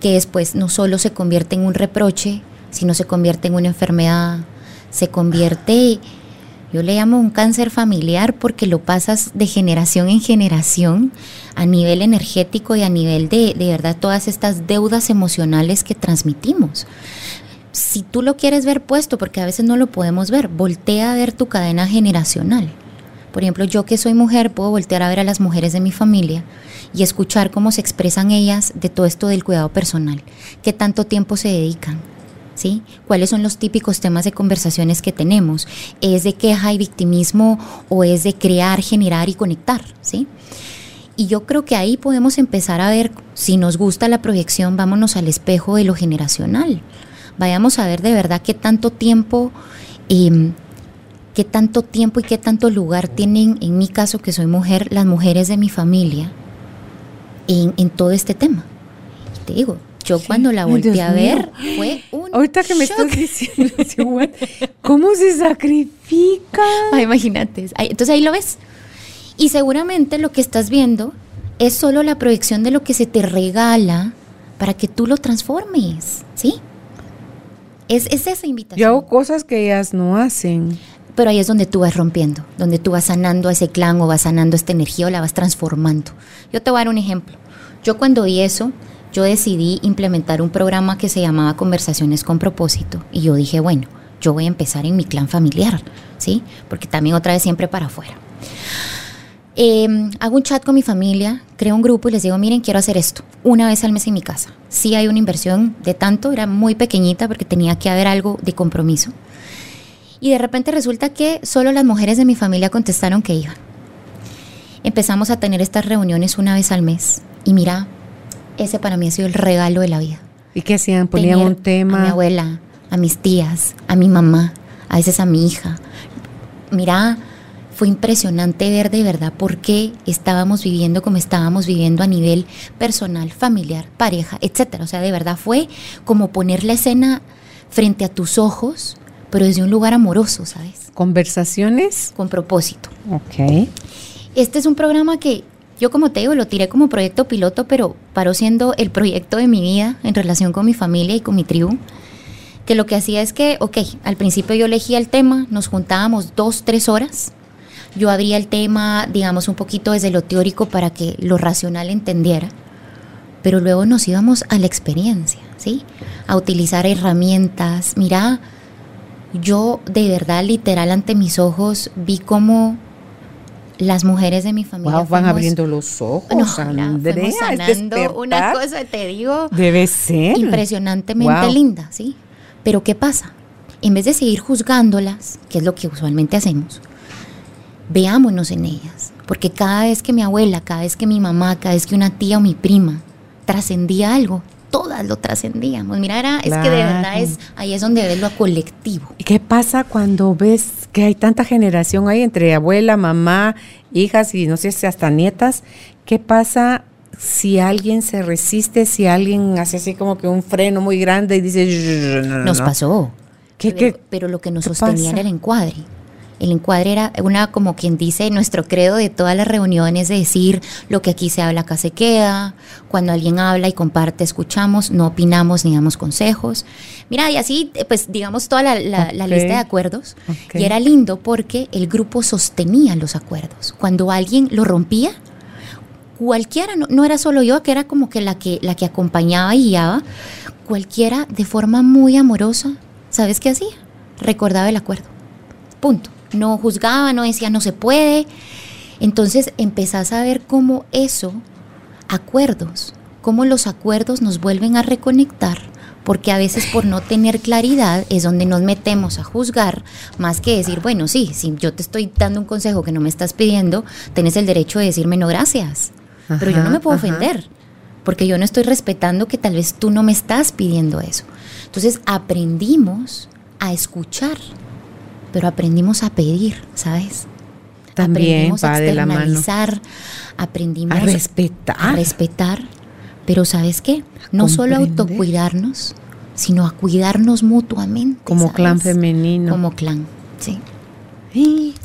B: que después no solo se convierte en un reproche, sino se convierte en una enfermedad, se convierte, yo le llamo un cáncer familiar porque lo pasas de generación en generación a nivel energético y a nivel de, de verdad, todas estas deudas emocionales que transmitimos. Si tú lo quieres ver puesto, porque a veces no lo podemos ver, voltea a ver tu cadena generacional. Por ejemplo, yo que soy mujer, puedo voltear a ver a las mujeres de mi familia y escuchar cómo se expresan ellas de todo esto del cuidado personal, qué tanto tiempo se dedican, ¿sí? ¿Cuáles son los típicos temas de conversaciones que tenemos? ¿Es de queja y victimismo o es de crear, generar y conectar, ¿sí? Y yo creo que ahí podemos empezar a ver, si nos gusta la proyección, vámonos al espejo de lo generacional. Vayamos a ver de verdad qué tanto tiempo, em, qué tanto tiempo y qué tanto lugar tienen, en mi caso que soy mujer, las mujeres de mi familia en, todo este tema. te digo, yo cuando la volteé a ver fue un
A: Ahorita que me estás diciendo, ¿cómo se sacrifica?
B: imagínate. Entonces ahí lo ves. Y seguramente lo que estás viendo es solo la proyección de lo que se te regala para que tú lo transformes, ¿sí? Es, es esa invitación.
A: Yo hago cosas que ellas no hacen.
B: Pero ahí es donde tú vas rompiendo, donde tú vas sanando a ese clan o vas sanando esta energía o la vas transformando. Yo te voy a dar un ejemplo. Yo cuando vi eso, yo decidí implementar un programa que se llamaba Conversaciones con propósito y yo dije, bueno, yo voy a empezar en mi clan familiar, ¿sí? Porque también otra vez siempre para afuera. Em, hago un chat con mi familia, creo un grupo y les digo, miren, quiero hacer esto una vez al mes en mi casa. Sí hay una inversión de tanto, era muy pequeñita porque tenía que haber algo de compromiso. Y de repente resulta que solo las mujeres de mi familia contestaron que iban. Empezamos a tener estas reuniones una vez al mes. Y mira, ese para mí ha sido el regalo de la vida.
A: ¿Y qué hacían? Ponían un tema.
B: A mi abuela, a mis tías, a mi mamá, a veces a mi hija. Mira, fue impresionante ver de verdad por qué estábamos viviendo como estábamos viviendo a nivel personal, familiar, pareja, etcétera. O sea, de verdad fue como poner la escena frente a tus ojos, pero desde un lugar amoroso, ¿sabes?
A: Conversaciones
B: con propósito.
A: Ok.
B: Este es un programa que yo como te digo, lo tiré como proyecto piloto, pero paró siendo el proyecto de mi vida en relación con mi familia y con mi tribu que lo que hacía es que, ok, al principio yo elegía el tema, nos juntábamos dos, tres horas, yo abría el tema, digamos, un poquito desde lo teórico para que lo racional entendiera, pero luego nos íbamos a la experiencia, ¿sí? A utilizar herramientas. Mira, yo de verdad, literal, ante mis ojos, vi cómo las mujeres de mi familia
A: van abriendo los ojos,
B: no, Andrea, sanando una cosa, te digo,
A: debe ser
B: impresionantemente linda, ¿sí? Pero ¿qué pasa? En vez de seguir juzgándolas, que es lo que usualmente hacemos, veámonos en ellas. Porque cada vez que mi abuela, cada vez que mi mamá, cada vez que una tía o mi prima trascendía algo, todas lo trascendíamos. Mira, era, es que de verdad es, ahí es donde ves lo colectivo.
A: ¿Y qué pasa cuando ves que hay tanta generación ahí entre abuela, mamá, hijas y no sé si hasta nietas? ¿Qué pasa si alguien se resiste, si alguien hace así como que un freno muy grande y dice...
B: Nos pasó.
A: ¿Qué,
B: pero, pero, lo que nos sostenía era el encuadre. El encuadre era una, como quien dice, nuestro credo de todas las reuniones, de decir lo que aquí se habla, acá se queda. Cuando alguien habla y comparte, escuchamos, no opinamos ni damos consejos. Mira, y así, pues digamos, toda la, lista de acuerdos. Y era lindo porque el grupo sostenía los acuerdos. Cuando alguien lo rompía, cualquiera, no, no, era solo yo, que era como que la, que la que acompañaba y guiaba, cualquiera de forma muy amorosa, ¿sabes qué hacía? Recordaba el acuerdo. Punto no juzgaba, no decía no se puede. Entonces empezás a ver cómo eso, acuerdos, cómo los acuerdos nos vuelven a reconectar, porque a veces por no tener claridad es donde nos metemos a juzgar, más que decir, bueno, sí, si yo te estoy dando un consejo que no me estás pidiendo, tenés el derecho de decirme no gracias, pero yo no me puedo ofender, porque yo no estoy respetando que tal vez tú no me estás pidiendo eso. Entonces aprendimos a escuchar pero aprendimos a pedir, ¿sabes?
A: También
B: aprendimos a externalizar, aprendimos
A: a respetar.
B: A respetar, pero ¿sabes qué? No solo autocuidarnos, sino a cuidarnos mutuamente.
A: Como clan femenino.
B: Como clan, sí.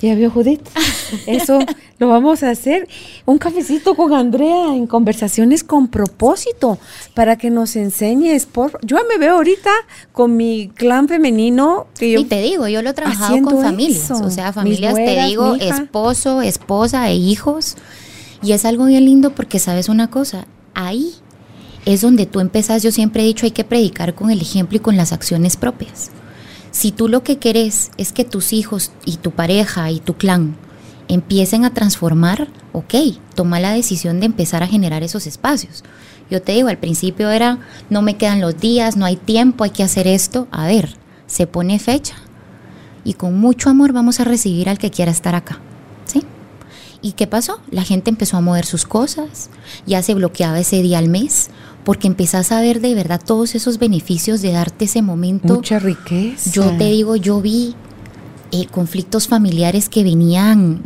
A: Ya vio Judith. Eso lo vamos a hacer. Un cafecito con Andrea en conversaciones con propósito para que nos enseñes. Por, yo me veo ahorita con mi clan femenino.
B: y te digo, yo lo he trabajado con familias. O sea, familias, te digo, esposo, esposa e hijos. Y es algo bien lindo porque sabes una cosa, ahí es donde tú empezás, yo siempre he dicho, hay que predicar con el ejemplo y con las acciones propias. Si tú lo que querés es que tus hijos y tu pareja y tu clan empiecen a transformar, ok, toma la decisión de empezar a generar esos espacios. Yo te digo, al principio era, no me quedan los días, no hay tiempo, hay que hacer esto. A ver, se pone fecha y con mucho amor vamos a recibir al que quiera estar acá. ¿Sí? ¿Y qué pasó? La gente empezó a mover sus cosas, ya se bloqueaba ese día al mes, porque empezás a ver de verdad todos esos beneficios de darte ese momento.
A: Mucha riqueza.
B: Yo te digo, yo vi eh, conflictos familiares que venían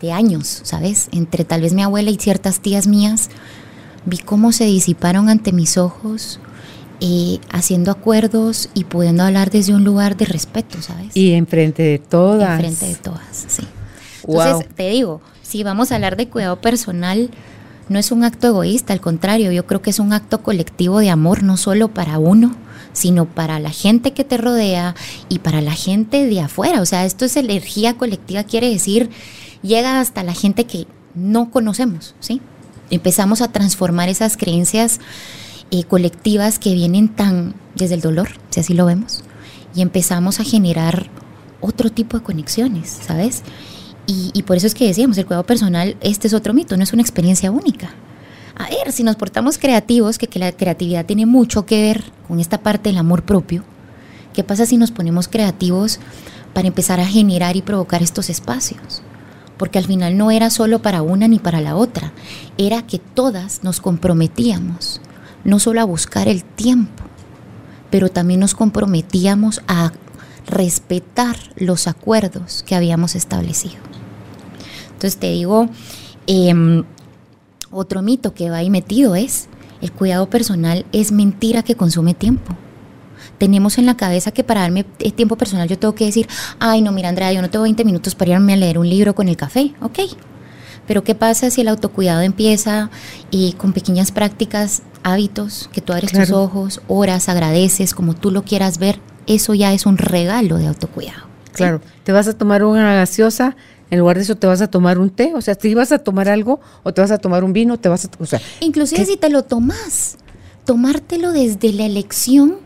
B: de años, ¿sabes? Entre tal vez mi abuela y ciertas tías mías, vi cómo se disiparon ante mis ojos, eh, haciendo acuerdos y pudiendo hablar desde un lugar de respeto, ¿sabes?
A: Y enfrente de todas.
B: Enfrente de todas, sí. Entonces, te digo, si vamos a hablar de cuidado personal, no es un acto egoísta, al contrario, yo creo que es un acto colectivo de amor, no solo para uno, sino para la gente que te rodea y para la gente de afuera. O sea, esto es energía colectiva, quiere decir, llega hasta la gente que no conocemos, ¿sí? Empezamos a transformar esas creencias eh, colectivas que vienen tan desde el dolor, si así lo vemos, y empezamos a generar otro tipo de conexiones, ¿sabes? Y, por eso es que decíamos, el cuidado personal, este es otro mito, no es una experiencia única. A ver, si nos portamos creativos, que, la creatividad tiene mucho que ver con esta parte del amor propio, ¿qué pasa si nos ponemos creativos para empezar a generar y provocar estos espacios? Porque al final no era solo para una ni para la otra, era que todas nos comprometíamos, no solo a buscar el tiempo, pero también nos comprometíamos a respetar los acuerdos que habíamos establecido. Entonces te digo, em, otro mito que va ahí metido es, el cuidado personal es mentira que consume tiempo. Tenemos en la cabeza que para darme tiempo personal yo tengo que decir, ay no, mira Andrea, yo no tengo 20 minutos para irme a leer un libro con el café, ok. Pero ¿qué pasa si el autocuidado empieza y con pequeñas prácticas, hábitos, que tú abres tus ojos, horas, agradeces, como tú lo quieras ver, eso ya es un regalo de autocuidado.
A: Claro, te vas a tomar una gaseosa en lugar de eso te vas a tomar un té, o sea, si vas a tomar algo o te vas a tomar un vino, te vas a, o sea,
B: inclusive si te lo tomas, tomártelo desde la elección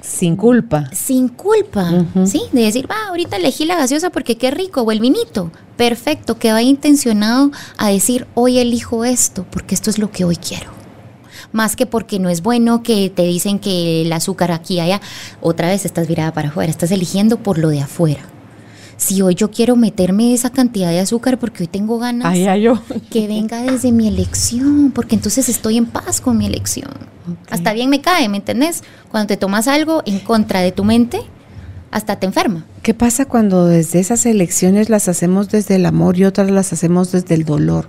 A: sin culpa.
B: Sin culpa, ¿sí? De decir, va, ahorita elegí la gaseosa porque qué rico, o el vinito. Perfecto, que vaya intencionado a decir, hoy elijo esto, porque esto es lo que hoy quiero. Más que porque no es bueno que te dicen que el azúcar aquí allá, otra vez estás virada para afuera, estás eligiendo por lo de afuera si hoy yo quiero meterme esa cantidad de azúcar porque hoy tengo ganas, que venga desde mi elección, porque entonces estoy en paz con mi elección. Hasta bien me cae, ¿me entendés? Cuando te tomas algo en contra de tu mente, hasta te enferma.
A: ¿Qué pasa cuando desde esas elecciones las hacemos desde el amor y otras las hacemos desde el dolor?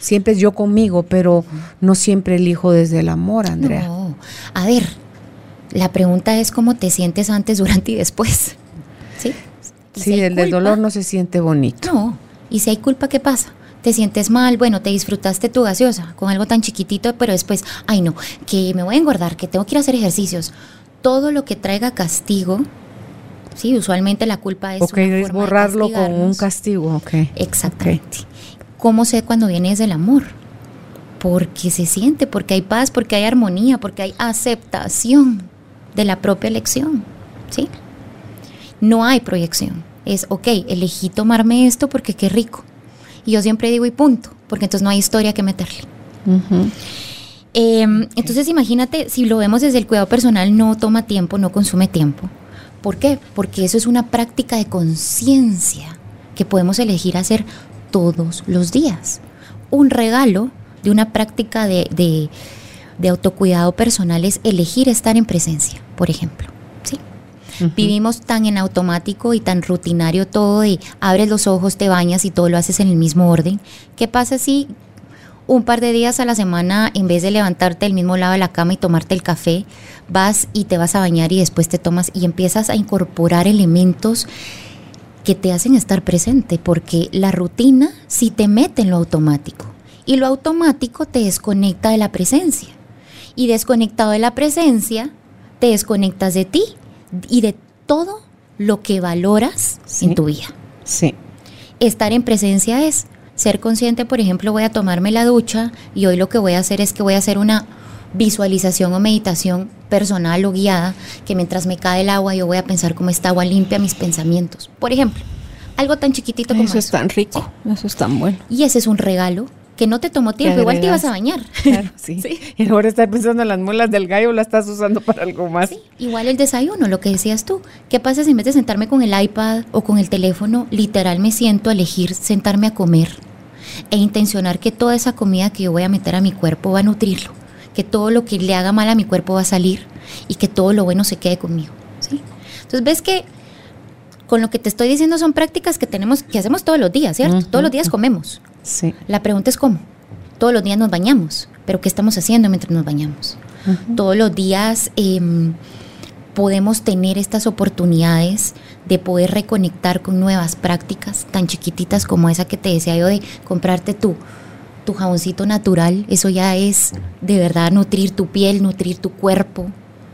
A: Siempre es yo conmigo, pero no siempre elijo desde el amor, Andrea. No.
B: A ver, la pregunta es cómo te sientes antes, durante y después. ¿Sí?
A: Sí, el del dolor no se siente bonito.
B: No, y si hay culpa, ¿qué pasa? Te sientes mal, bueno, te disfrutaste tu gaseosa con algo tan chiquitito, pero después, ay no, que me voy a engordar, que tengo que ir a hacer ejercicios. Todo lo que traiga castigo, sí, usualmente la culpa es...
A: Ok, es borrarlo con un castigo, ok.
B: Exactamente. ¿Cómo sé cuando viene del amor? Porque se siente, porque hay paz, porque hay armonía, porque hay aceptación de la propia elección, ¿sí? No hay proyección es, ok, elegí tomarme esto porque qué rico. Y yo siempre digo y punto, porque entonces no hay historia que meterle. Em, entonces imagínate, si lo vemos desde el cuidado personal, no toma tiempo, no consume tiempo. ¿Por qué? Porque eso es una práctica de conciencia que podemos elegir hacer todos los días. Un regalo de una práctica de, de autocuidado personal es elegir estar en presencia, por ejemplo. Vivimos tan en automático y tan rutinario todo y abres los ojos, te bañas y todo lo haces en el mismo orden. ¿Qué pasa si un par de días a la semana, en vez de levantarte del mismo lado de la cama y tomarte el café, vas y te vas a bañar y después te tomas y empiezas a incorporar elementos que te hacen estar presente, porque la rutina sí te mete en lo automático y lo automático te desconecta de la presencia. Y desconectado de la presencia te desconectas de ti y de todo lo que valoras en tu vida.
A: Sí.
B: Estar en presencia es ser consciente, por ejemplo, voy a tomarme la ducha y hoy lo que voy a hacer es que voy a hacer una visualización o meditación personal o guiada, que mientras me cae el agua yo voy a pensar cómo esta agua limpia mis pensamientos. Por ejemplo, algo tan chiquitito como
A: eso. es tan rico, eso es tan bueno.
B: Y ese es un regalo que no te tomó tiempo, igual te ibas a bañar.
A: Claro, sí. Y ahora estás pensando en las muelas del gallo, la estás usando para algo más. Sí,
B: igual el desayuno, lo que decías tú. ¿Qué pasa si en vez de sentarme con el iPad o con el teléfono, literal me siento a elegir sentarme a comer e intencionar que toda esa comida que yo voy a meter a mi cuerpo va a nutrirlo, que todo lo que le haga mal a mi cuerpo va a salir y que todo lo bueno se quede conmigo, ¿sí? Entonces ves que con lo que te estoy diciendo son prácticas que tenemos, que hacemos todos los días, ¿cierto? Todos los días comemos.
A: Sí.
B: La pregunta es cómo. Todos los días nos bañamos, pero ¿qué estamos haciendo mientras nos bañamos? Todos los días em, podemos tener estas oportunidades de poder reconectar con nuevas prácticas tan chiquititas como esa que te decía yo de comprarte tu, tu jaboncito natural. Eso ya es de verdad nutrir tu piel, nutrir tu cuerpo,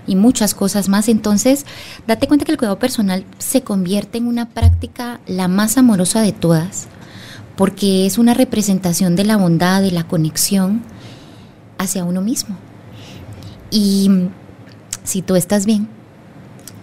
B: y muchas cosas más. Entonces, date cuenta que el cuidado personal se convierte en una práctica la más amorosa de todas, porque es una representación de la bondad, de la conexión hacia uno mismo. Y si tú estás bien,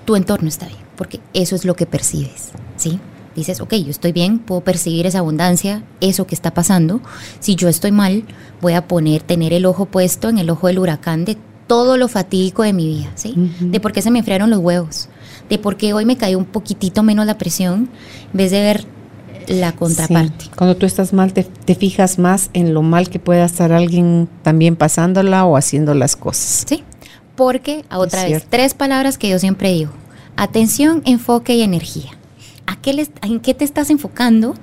B: tu entorno está bien, porque eso es lo que percibes, ¿sí? Dices, ok, yo estoy bien, puedo percibir esa abundancia, eso que está pasando. Si yo estoy mal, voy a poner, tener el ojo puesto en el ojo del huracán de todo lo fatídico de mi vida, ¿sí? De por qué se me enfriaron los huevos, de por qué hoy me cayó un poquitito menos la presión, en vez de ver la contraparte.
A: Cuando tú estás mal, te, fijas más en lo mal que pueda estar alguien también pasándola o haciendo las cosas.
B: Sí, porque, a otra vez, tres palabras que yo siempre digo. Atención, enfoque y energía. ¿A qué ¿En qué te estás enfocando?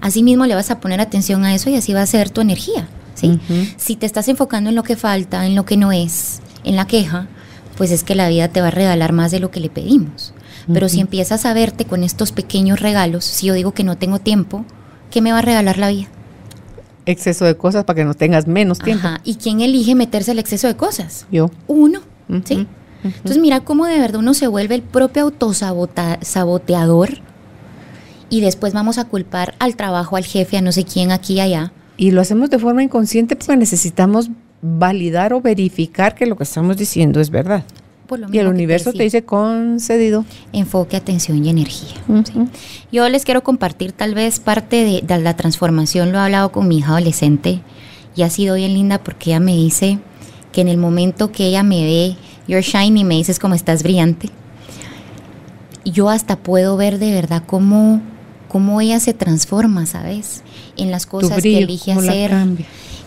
B: Así mismo le vas a poner atención a eso y así va a ser tu energía. ¿sí? Si te estás enfocando en lo que falta, en lo que no es, en la queja, pues es que la vida te va a regalar más de lo que le pedimos. Pero si empiezas a verte con estos pequeños regalos, si yo digo que no tengo tiempo, ¿qué me va a regalar la vida?
A: Exceso de cosas para que no tengas menos tiempo.
B: ¿Y quién elige meterse al exceso de cosas?
A: Yo.
B: Uno, ¿sí? Entonces mira cómo de verdad uno se vuelve el propio autosaboteador y después vamos a culpar al trabajo, al jefe, a no sé quién aquí y allá.
A: Y lo hacemos de forma inconsciente porque necesitamos validar o verificar que lo que estamos diciendo es verdad. Y el universo te, dice concedido.
B: Enfoque, atención y energía. Yo les quiero compartir tal vez parte de, de, la transformación, lo he hablado con mi hija adolescente y ha sido bien linda porque ella me dice que en el momento que ella me ve, you're shiny, me dices como estás brillante, yo hasta puedo ver de verdad cómo, cómo ella se transforma, ¿sabes? En las cosas que elige hacer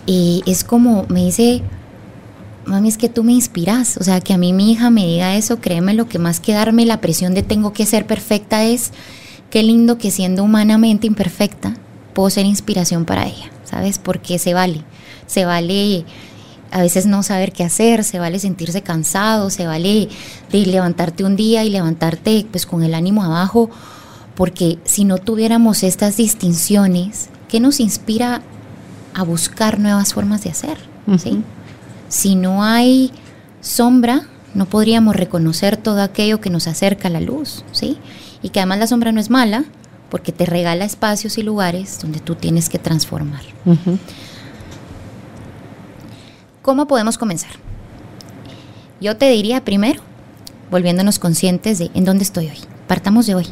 B: y es como, me dice, mami, es que tú me inspiras. O sea, que a mí mi hija me diga eso, créeme, lo que más que darme la presión de tengo que ser perfecta es, qué lindo que siendo humanamente imperfecta, puedo ser inspiración para ella, ¿sabes? Porque se vale, se vale a veces no saber qué hacer, se vale sentirse cansado, se vale levantarte un día y levantarte pues con el ánimo abajo, porque si no tuviéramos estas distinciones, ¿qué nos inspira a buscar nuevas formas de hacer. Si no hay sombra, no podríamos reconocer todo aquello que nos acerca a la luz, ¿sí? Y que además la sombra no es mala, porque te regala espacios y lugares donde tú tienes que transformar. ¿Cómo podemos comenzar? Yo te diría primero, volviéndonos conscientes de en dónde estoy hoy. Partamos de hoy.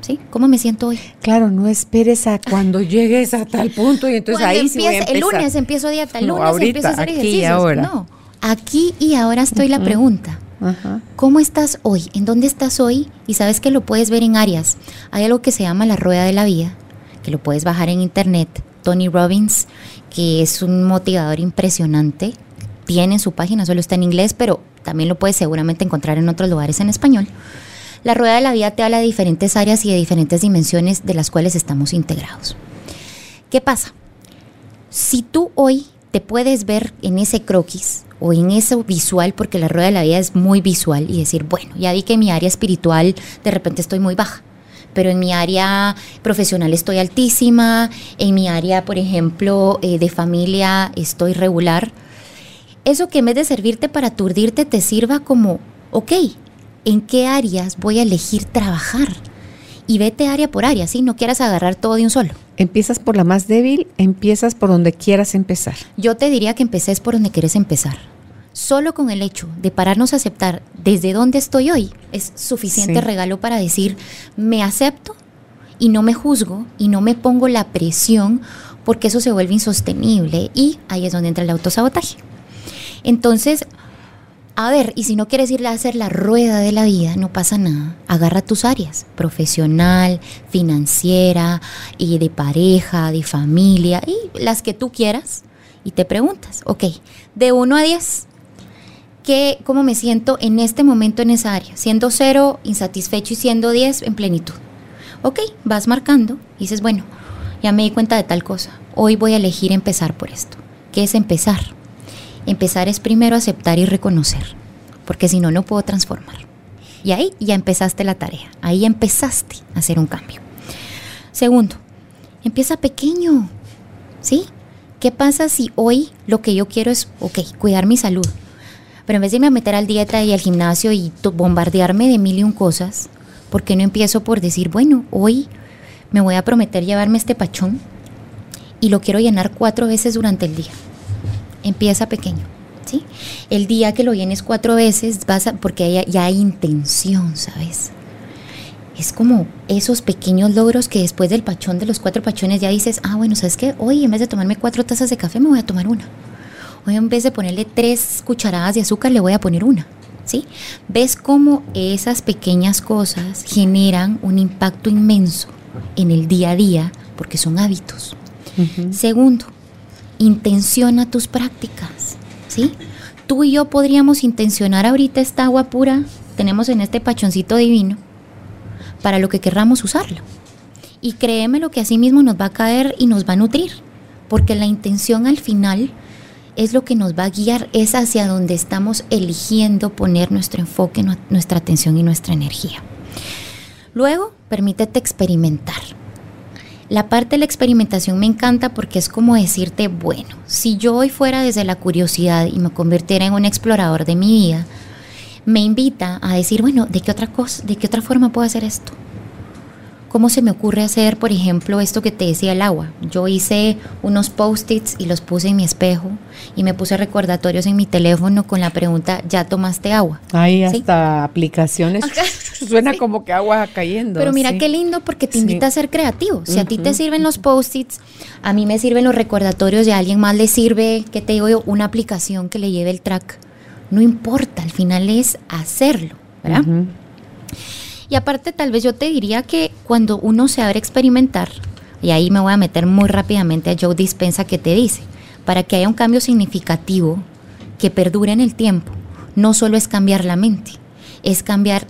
B: ¿Sí? ¿Cómo me siento hoy?
A: Claro, no esperes a cuando llegues a tal punto y entonces ahí sí voy
B: El lunes empiezo dieta, el lunes empiezo a hacer aquí ejercicios. Y ahora. No, aquí y ahora estoy la pregunta. ¿Cómo estás hoy? ¿En dónde estás hoy? Y sabes que lo puedes ver en áreas. Hay algo que se llama la rueda de la vida, que lo puedes bajar en internet. Tony Robbins, que es un motivador impresionante, tiene su página, solo está en inglés, pero también lo puedes seguramente encontrar en otros lugares en español. La rueda de la vida te habla de diferentes áreas y de diferentes dimensiones de las cuales estamos integrados. ¿Qué pasa? Si tú hoy te puedes ver en ese croquis o en eso visual, porque la rueda de la vida es muy visual, y decir, bueno, ya vi que en mi área espiritual de repente estoy muy baja, pero en mi área profesional estoy altísima, en mi área, por ejemplo, eh, de familia estoy regular. Eso que en vez de servirte para aturdirte, te sirva como, ok, en qué áreas voy a elegir trabajar. Y vete área por área, ¿sí? No quieras agarrar todo de un solo.
A: Empiezas por la más débil, empiezas por donde quieras empezar.
B: Yo te diría que empeces por donde quieres empezar. solo con el hecho de pararnos a aceptar desde dónde estoy hoy es suficiente
A: Sí.
B: regalo para decir, me acepto y no me juzgo y no me pongo la presión porque eso se vuelve insostenible y ahí es donde entra el autosabotaje. Entonces, a ver, y si no quieres irle a hacer la rueda de la vida, no pasa nada. Agarra tus áreas, profesional, financiera, y de pareja, de familia, y las que tú quieras, y te preguntas, ok, de 1 a 10, ¿qué, ¿cómo me siento en este momento en esa área? Siendo 0, insatisfecho, y siendo 10, en plenitud. Ok, vas marcando, y dices, bueno, ya me di cuenta de tal cosa, hoy voy a elegir empezar por esto. ¿Qué es empezar? Empezar es primero aceptar y reconocer, porque si no, no puedo transformar. Y ahí ya empezaste la tarea, ahí empezaste a hacer un cambio. Segundo, empieza pequeño, ¿sí? ¿Qué pasa si hoy lo que yo quiero es, ok, cuidar mi salud? Pero en vez de irme a meter al dieta y al gimnasio y bombardearme de mil y un cosas, ¿por qué no empiezo por decir, bueno, hoy me voy a prometer llevarme este pachón y lo quiero llenar cuatro veces durante el día? Empieza pequeño. ¿sí? El día que lo llenes cuatro veces, vas a, porque hay- ya hay intención, ¿sabes? Es como esos pequeños logros que después del pachón, de los cuatro pachones, ya dices, ah, bueno, ¿sabes qué? Hoy en vez de tomarme cuatro tazas de café, me voy a tomar una. Hoy en vez de ponerle tres cucharadas de azúcar, le voy a poner una. ¿Sí? ¿Ves cómo esas pequeñas cosas generan un impacto inmenso en el día a día? Porque son hábitos. Segundo, intenciona tus prácticas, ¿sí? Tú y yo podríamos intencionar ahorita esta agua pura, tenemos en este pachoncito divino, para lo que querramos usarlo. Y créeme lo que así mismo nos va a caer y nos va a nutrir, porque la intención al final es lo que nos va a guiar, es hacia donde estamos eligiendo poner nuestro enfoque, nu- nuestra atención y nuestra energía. Luego, permítete experimentar. La parte de la experimentación me encanta porque es como decirte, bueno, si yo hoy fuera desde la curiosidad y me convirtiera en un explorador de mi vida, me invita a decir, bueno, ¿de qué otra cosa, de qué otra forma puedo hacer esto? ¿Cómo se me ocurre hacer, por ejemplo, esto que te decía el agua? Yo hice unos post-its y los puse en mi espejo y me puse recordatorios en mi teléfono con la pregunta, ¿ya tomaste agua?
A: Hay
B: ¿Sí?
A: hasta aplicaciones. Suena
B: Sí.
A: como que agua cayendo.
B: Pero mira
A: sí.
B: qué lindo porque te invita a ser creativo. Si a ti te sirven los post-its, a mí me sirven los recordatorios y a alguien más le sirve, ¿qué te digo yo? Una aplicación que le lleve el track. No importa, al final es hacerlo, ¿verdad? Y aparte, tal vez yo te diría que cuando uno se abre a experimentar, y ahí me voy a meter muy rápidamente a Joe Dispensa que te dice, para que haya un cambio significativo que perdure en el tiempo, no solo es cambiar la mente, es cambiar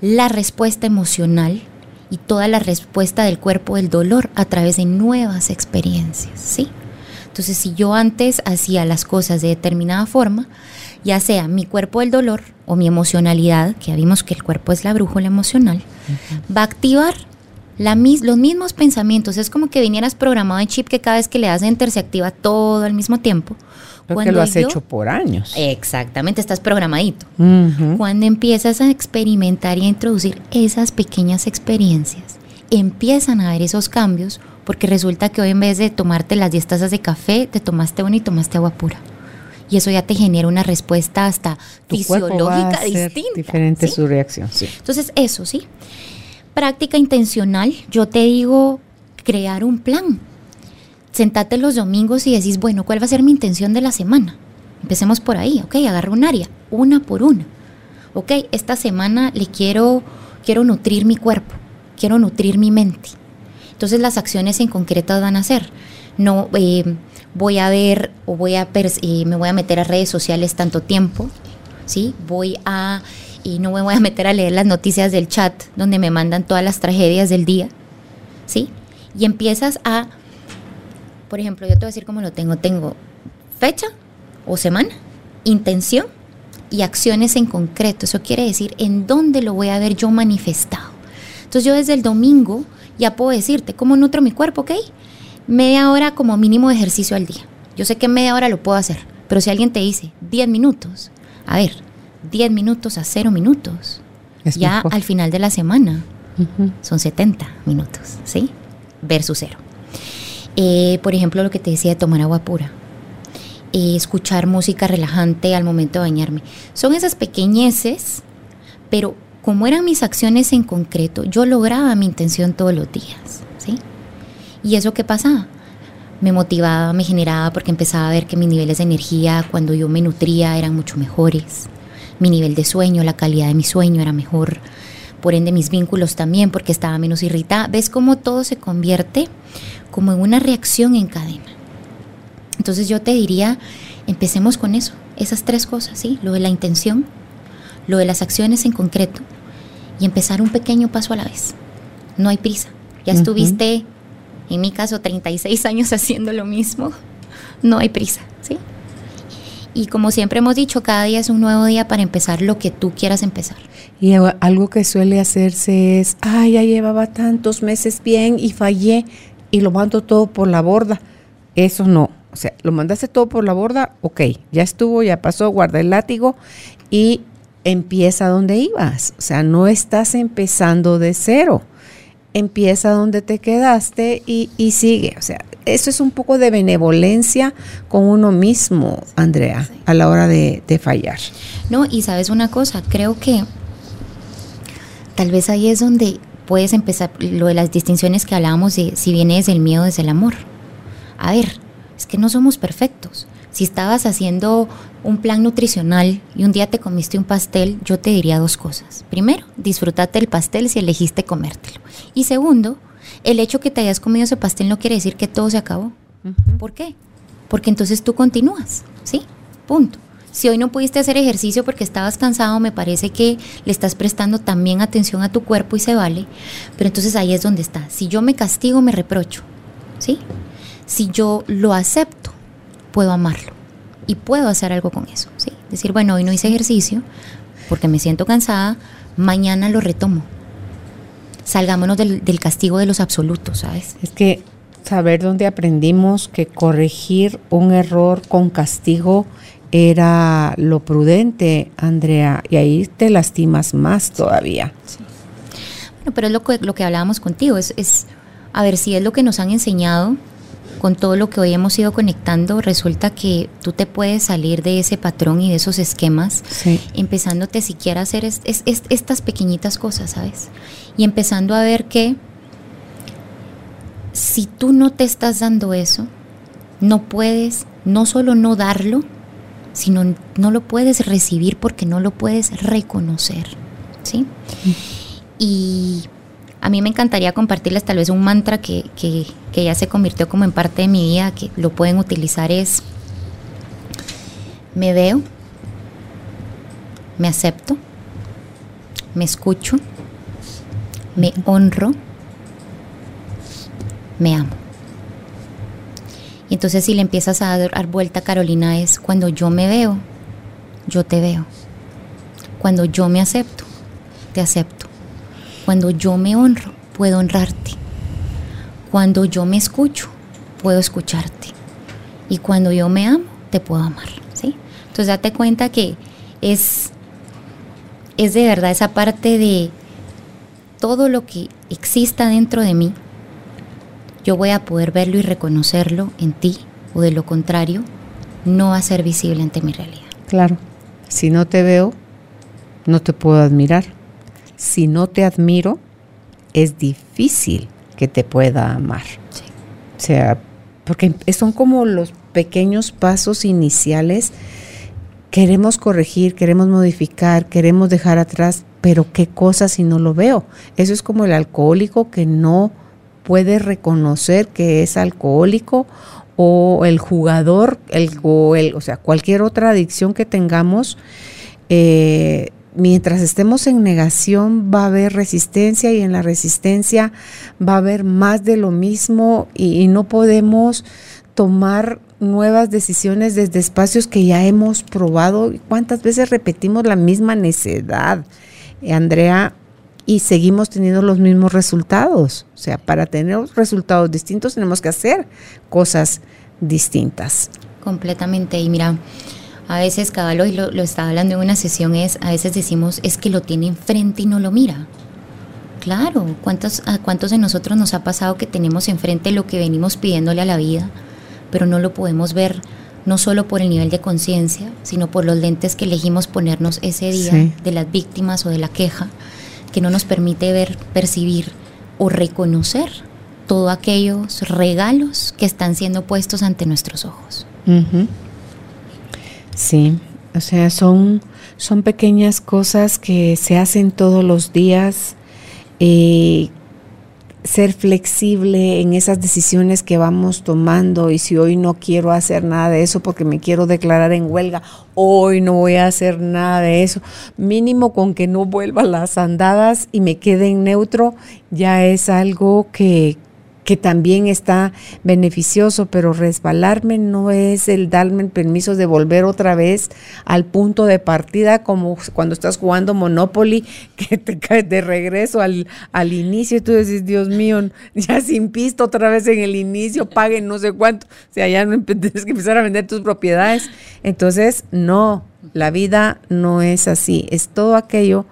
B: la respuesta emocional y toda la respuesta del cuerpo del dolor a través de nuevas experiencias, ¿sí? Entonces, si yo antes hacía las cosas de determinada forma, ya sea mi cuerpo del dolor o mi emocionalidad, que ya vimos que el cuerpo es la brújula emocional, va a activar la mis- los mismos pensamientos. Es como que vinieras programado en chip que cada vez que le das enter se activa todo al mismo tiempo.
A: Porque lo has
B: yo-
A: hecho por años.
B: Exactamente, estás programadito. Cuando empiezas a experimentar y a introducir esas pequeñas experiencias, empiezan a haber esos cambios porque resulta que hoy en vez de tomarte las 10 tazas de café, te tomaste una y tomaste agua pura. Y eso ya te genera una respuesta hasta
A: Tu cuerpo va a
B: fisiológica
A: ser
B: distinta.
A: diferente
B: ¿sí?
A: su reacción. Sí.
B: Entonces, eso sí. Práctica intencional, yo te digo crear un plan. Sentate los domingos y decís, bueno, ¿cuál va a ser mi intención de la semana? Empecemos por ahí, ok, agarra un área, una por una. Ok, esta semana le quiero, quiero nutrir mi cuerpo, quiero nutrir mi mente. Entonces las acciones en concreto van a ser, no eh, voy a ver o voy a me voy a meter a redes sociales tanto tiempo, ¿sí? Voy a y no me voy a meter a leer las noticias del chat donde me mandan todas las tragedias del día, ¿sí? Y empiezas a, por ejemplo, yo te voy a decir cómo lo tengo. Tengo fecha o semana, intención y acciones en concreto. Eso quiere decir en dónde lo voy a ver yo manifestado. Entonces yo desde el domingo ya puedo decirte cómo nutro mi cuerpo, ¿ok? Media hora como mínimo de ejercicio al día. Yo sé que en media hora lo puedo hacer, pero si alguien te dice 10 minutos, a ver, 10 minutos a 0 minutos,
A: Es
B: ya
A: mejor.
B: al final de la semana son 70 minutos, ¿sí? Versus cero. Eh, por ejemplo, lo que te decía de tomar agua pura. eh, escuchar música relajante al momento de bañarme. Son esas pequeñeces, pero como eran mis acciones en concreto, yo lograba mi intención todos los días, ¿sí? ¿Y eso qué pasaba? Me motivaba, me generaba porque empezaba a ver que mis niveles de energía cuando yo me nutría eran mucho mejores. Mi nivel de sueño, la calidad de mi sueño era mejor. Por ende mis vínculos también porque estaba menos irritada. ¿Ves cómo todo se convierte como en una reacción en cadena? Entonces yo te diría, empecemos con eso, esas tres cosas, ¿sí? Lo de la intención, lo de las acciones en concreto y empezar un pequeño paso a la vez. No hay prisa. Ya estuviste, en mi caso, 36 años haciendo lo mismo. No hay prisa, ¿sí? Y como siempre hemos dicho, cada día es un nuevo día para empezar lo que tú quieras empezar.
A: Y algo que suele hacerse es, ay, ya llevaba tantos meses bien y fallé y lo mando todo por la borda. Eso no. O sea, lo mandaste todo por la borda, ok, ya estuvo, ya pasó, guarda el látigo y empieza donde ibas. O sea, no estás empezando de cero. Empieza donde te quedaste y, sigue. O sea, eso es un poco de benevolencia con uno mismo, Andrea, a la hora de, de fallar.
B: No, y sabes una cosa, creo que tal vez ahí es donde puedes empezar lo de las distinciones que hablábamos de si viene desde el miedo, desde el amor. A ver, es que no somos perfectos. Si estabas haciendo un plan nutricional y un día te comiste un pastel, yo te diría dos cosas. Primero, disfrútate el pastel si elegiste comértelo. Y segundo, el hecho que te hayas comido ese pastel no quiere decir que todo se acabó. ¿Por qué? Porque entonces tú continúas, ¿sí? Punto. Si hoy no pudiste hacer ejercicio porque estabas cansado, me parece que le estás prestando también atención a tu cuerpo y se vale. Pero entonces ahí es donde está. Si yo me castigo, me reprocho, ¿sí? si yo lo acepto, puedo amarlo y puedo hacer algo con eso. ¿sí? Decir, bueno, hoy no hice ejercicio porque me siento cansada, mañana lo retomo. Salgámonos del, del castigo de los absolutos, ¿sabes?
A: Es que saber dónde aprendimos que corregir un error con castigo era lo prudente, Andrea, y ahí te lastimas más todavía.
B: Bueno, pero es lo que, lo que hablábamos contigo, es, es, a ver si es lo que nos han enseñado con todo lo que hoy hemos ido conectando, resulta que tú te puedes salir de ese patrón y de esos esquemas, empezándote siquiera a hacer estas pequeñitas cosas, ¿sabes? Y empezando a ver que si tú no te estás dando eso, no puedes no solo no darlo, sino no lo puedes recibir porque no lo puedes reconocer, ¿sí? Mm. Y a mí me encantaría compartirles tal vez un mantra que, ya se convirtió como en parte de mi vida, que lo pueden utilizar es, me veo, me acepto, me escucho, me honro, me amo. Y entonces si le empiezas a dar vuelta, Carolina, es cuando yo me veo, yo te veo. Cuando yo me acepto, te acepto. Cuando yo me honro, puedo honrarte. Cuando yo me escucho, puedo escucharte. Y cuando yo me amo, te puedo amar. ¿sí? Entonces date cuenta que es, es de verdad esa parte de todo lo que exista dentro de mí, yo voy a poder verlo y reconocerlo en ti, o de lo contrario, no va a ser visible ante mi realidad.
A: Claro, si no te veo, no te puedo admirar si no te admiro, es difícil que te pueda amar. O sea, porque son como los pequeños pasos iniciales. Queremos corregir, queremos modificar, queremos dejar atrás, pero qué cosa si no lo veo. Eso es como el alcohólico que no puede reconocer que es alcohólico o el jugador, el, o, el, o sea, cualquier otra adicción que tengamos. Eh, mientras estemos en negación va a haber resistencia y en la resistencia va a haber más de lo mismo y, no podemos tomar nuevas decisiones desde espacios que ya hemos probado. ¿Cuántas veces repetimos la misma necedad, eh, Andrea? Y seguimos teniendo los mismos resultados. O sea, para tener resultados distintos tenemos que hacer cosas distintas.
B: Completamente. Y mira, a veces, Caballo, y lo, lo estaba hablando en una sesión, es, a veces decimos, es que lo tiene enfrente y no lo mira. Claro, ¿cuántos, ¿a cuántos de nosotros nos ha pasado que tenemos enfrente lo que venimos pidiéndole a la vida, pero no lo podemos ver, no solo por el nivel de conciencia, sino por los lentes que elegimos ponernos ese día de las víctimas o de la queja, que no nos permite ver, percibir o reconocer todos aquellos regalos que están siendo puestos ante nuestros ojos.
A: Sí, o sea, son, son pequeñas cosas que se hacen todos los días. Eh, ser flexible en esas decisiones que vamos tomando y si hoy no quiero hacer nada de eso porque me quiero declarar en huelga, hoy no voy a hacer nada de eso, mínimo con que no vuelva las andadas y me quede en neutro, ya es algo que, que también está beneficioso, pero resbalarme no es el darme el permiso de volver otra vez al punto de partida, como cuando estás jugando Monopoly, que te caes de regreso al, al inicio y tú dices, Dios mío, ya sin pisto otra vez en el inicio, paguen no sé cuánto, o sea, ya no tienes que empezar a vender tus propiedades. Entonces, no, la vida no es así, es todo aquello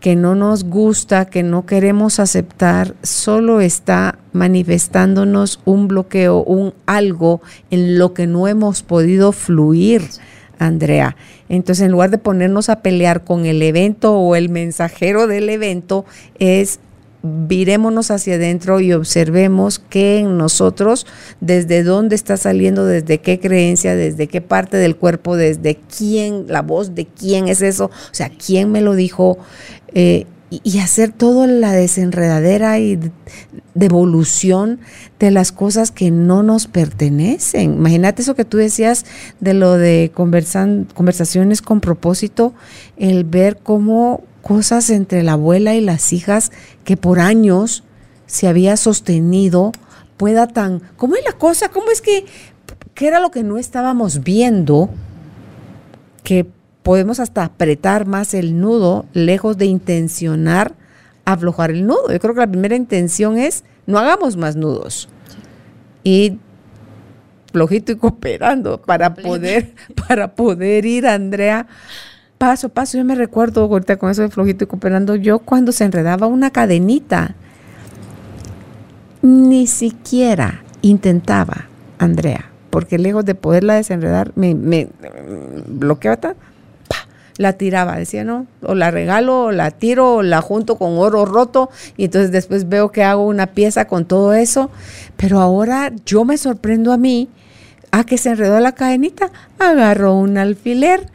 A: que no nos gusta, que no queremos aceptar, solo está manifestándonos un bloqueo, un algo en lo que no hemos podido fluir, Andrea. Entonces, en lugar de ponernos a pelear con el evento o el mensajero del evento, es virémonos hacia adentro y observemos qué en nosotros, desde dónde está saliendo, desde qué creencia, desde qué parte del cuerpo, desde quién, la voz de quién es eso, o sea, quién me lo dijo, eh, y, hacer toda la desenredadera y devolución de las cosas que no nos pertenecen. Imagínate eso que tú decías de lo de conversan, conversaciones con propósito, el ver cómo cosas entre la abuela y las hijas que por años se había sostenido pueda tan... ¿Cómo es la cosa? ¿Cómo es que... ¿Qué era lo que no estábamos viendo? Que podemos hasta apretar más el nudo, lejos de intencionar aflojar el nudo. Yo creo que la primera intención es no hagamos más nudos. Y flojito y cooperando para poder, para poder ir, Andrea, paso a paso. Yo me recuerdo ahorita con eso de flojito y cooperando, yo cuando se enredaba una cadenita, ni siquiera intentaba, Andrea, porque lejos de poderla desenredar, me, me bloqueaba, la tiraba, decía, no, o la regalo, o la tiro, o la junto con oro roto, y entonces después veo que hago una pieza con todo eso, pero ahora yo me sorprendo a mí, a que se enredó la cadenita, agarro un alfiler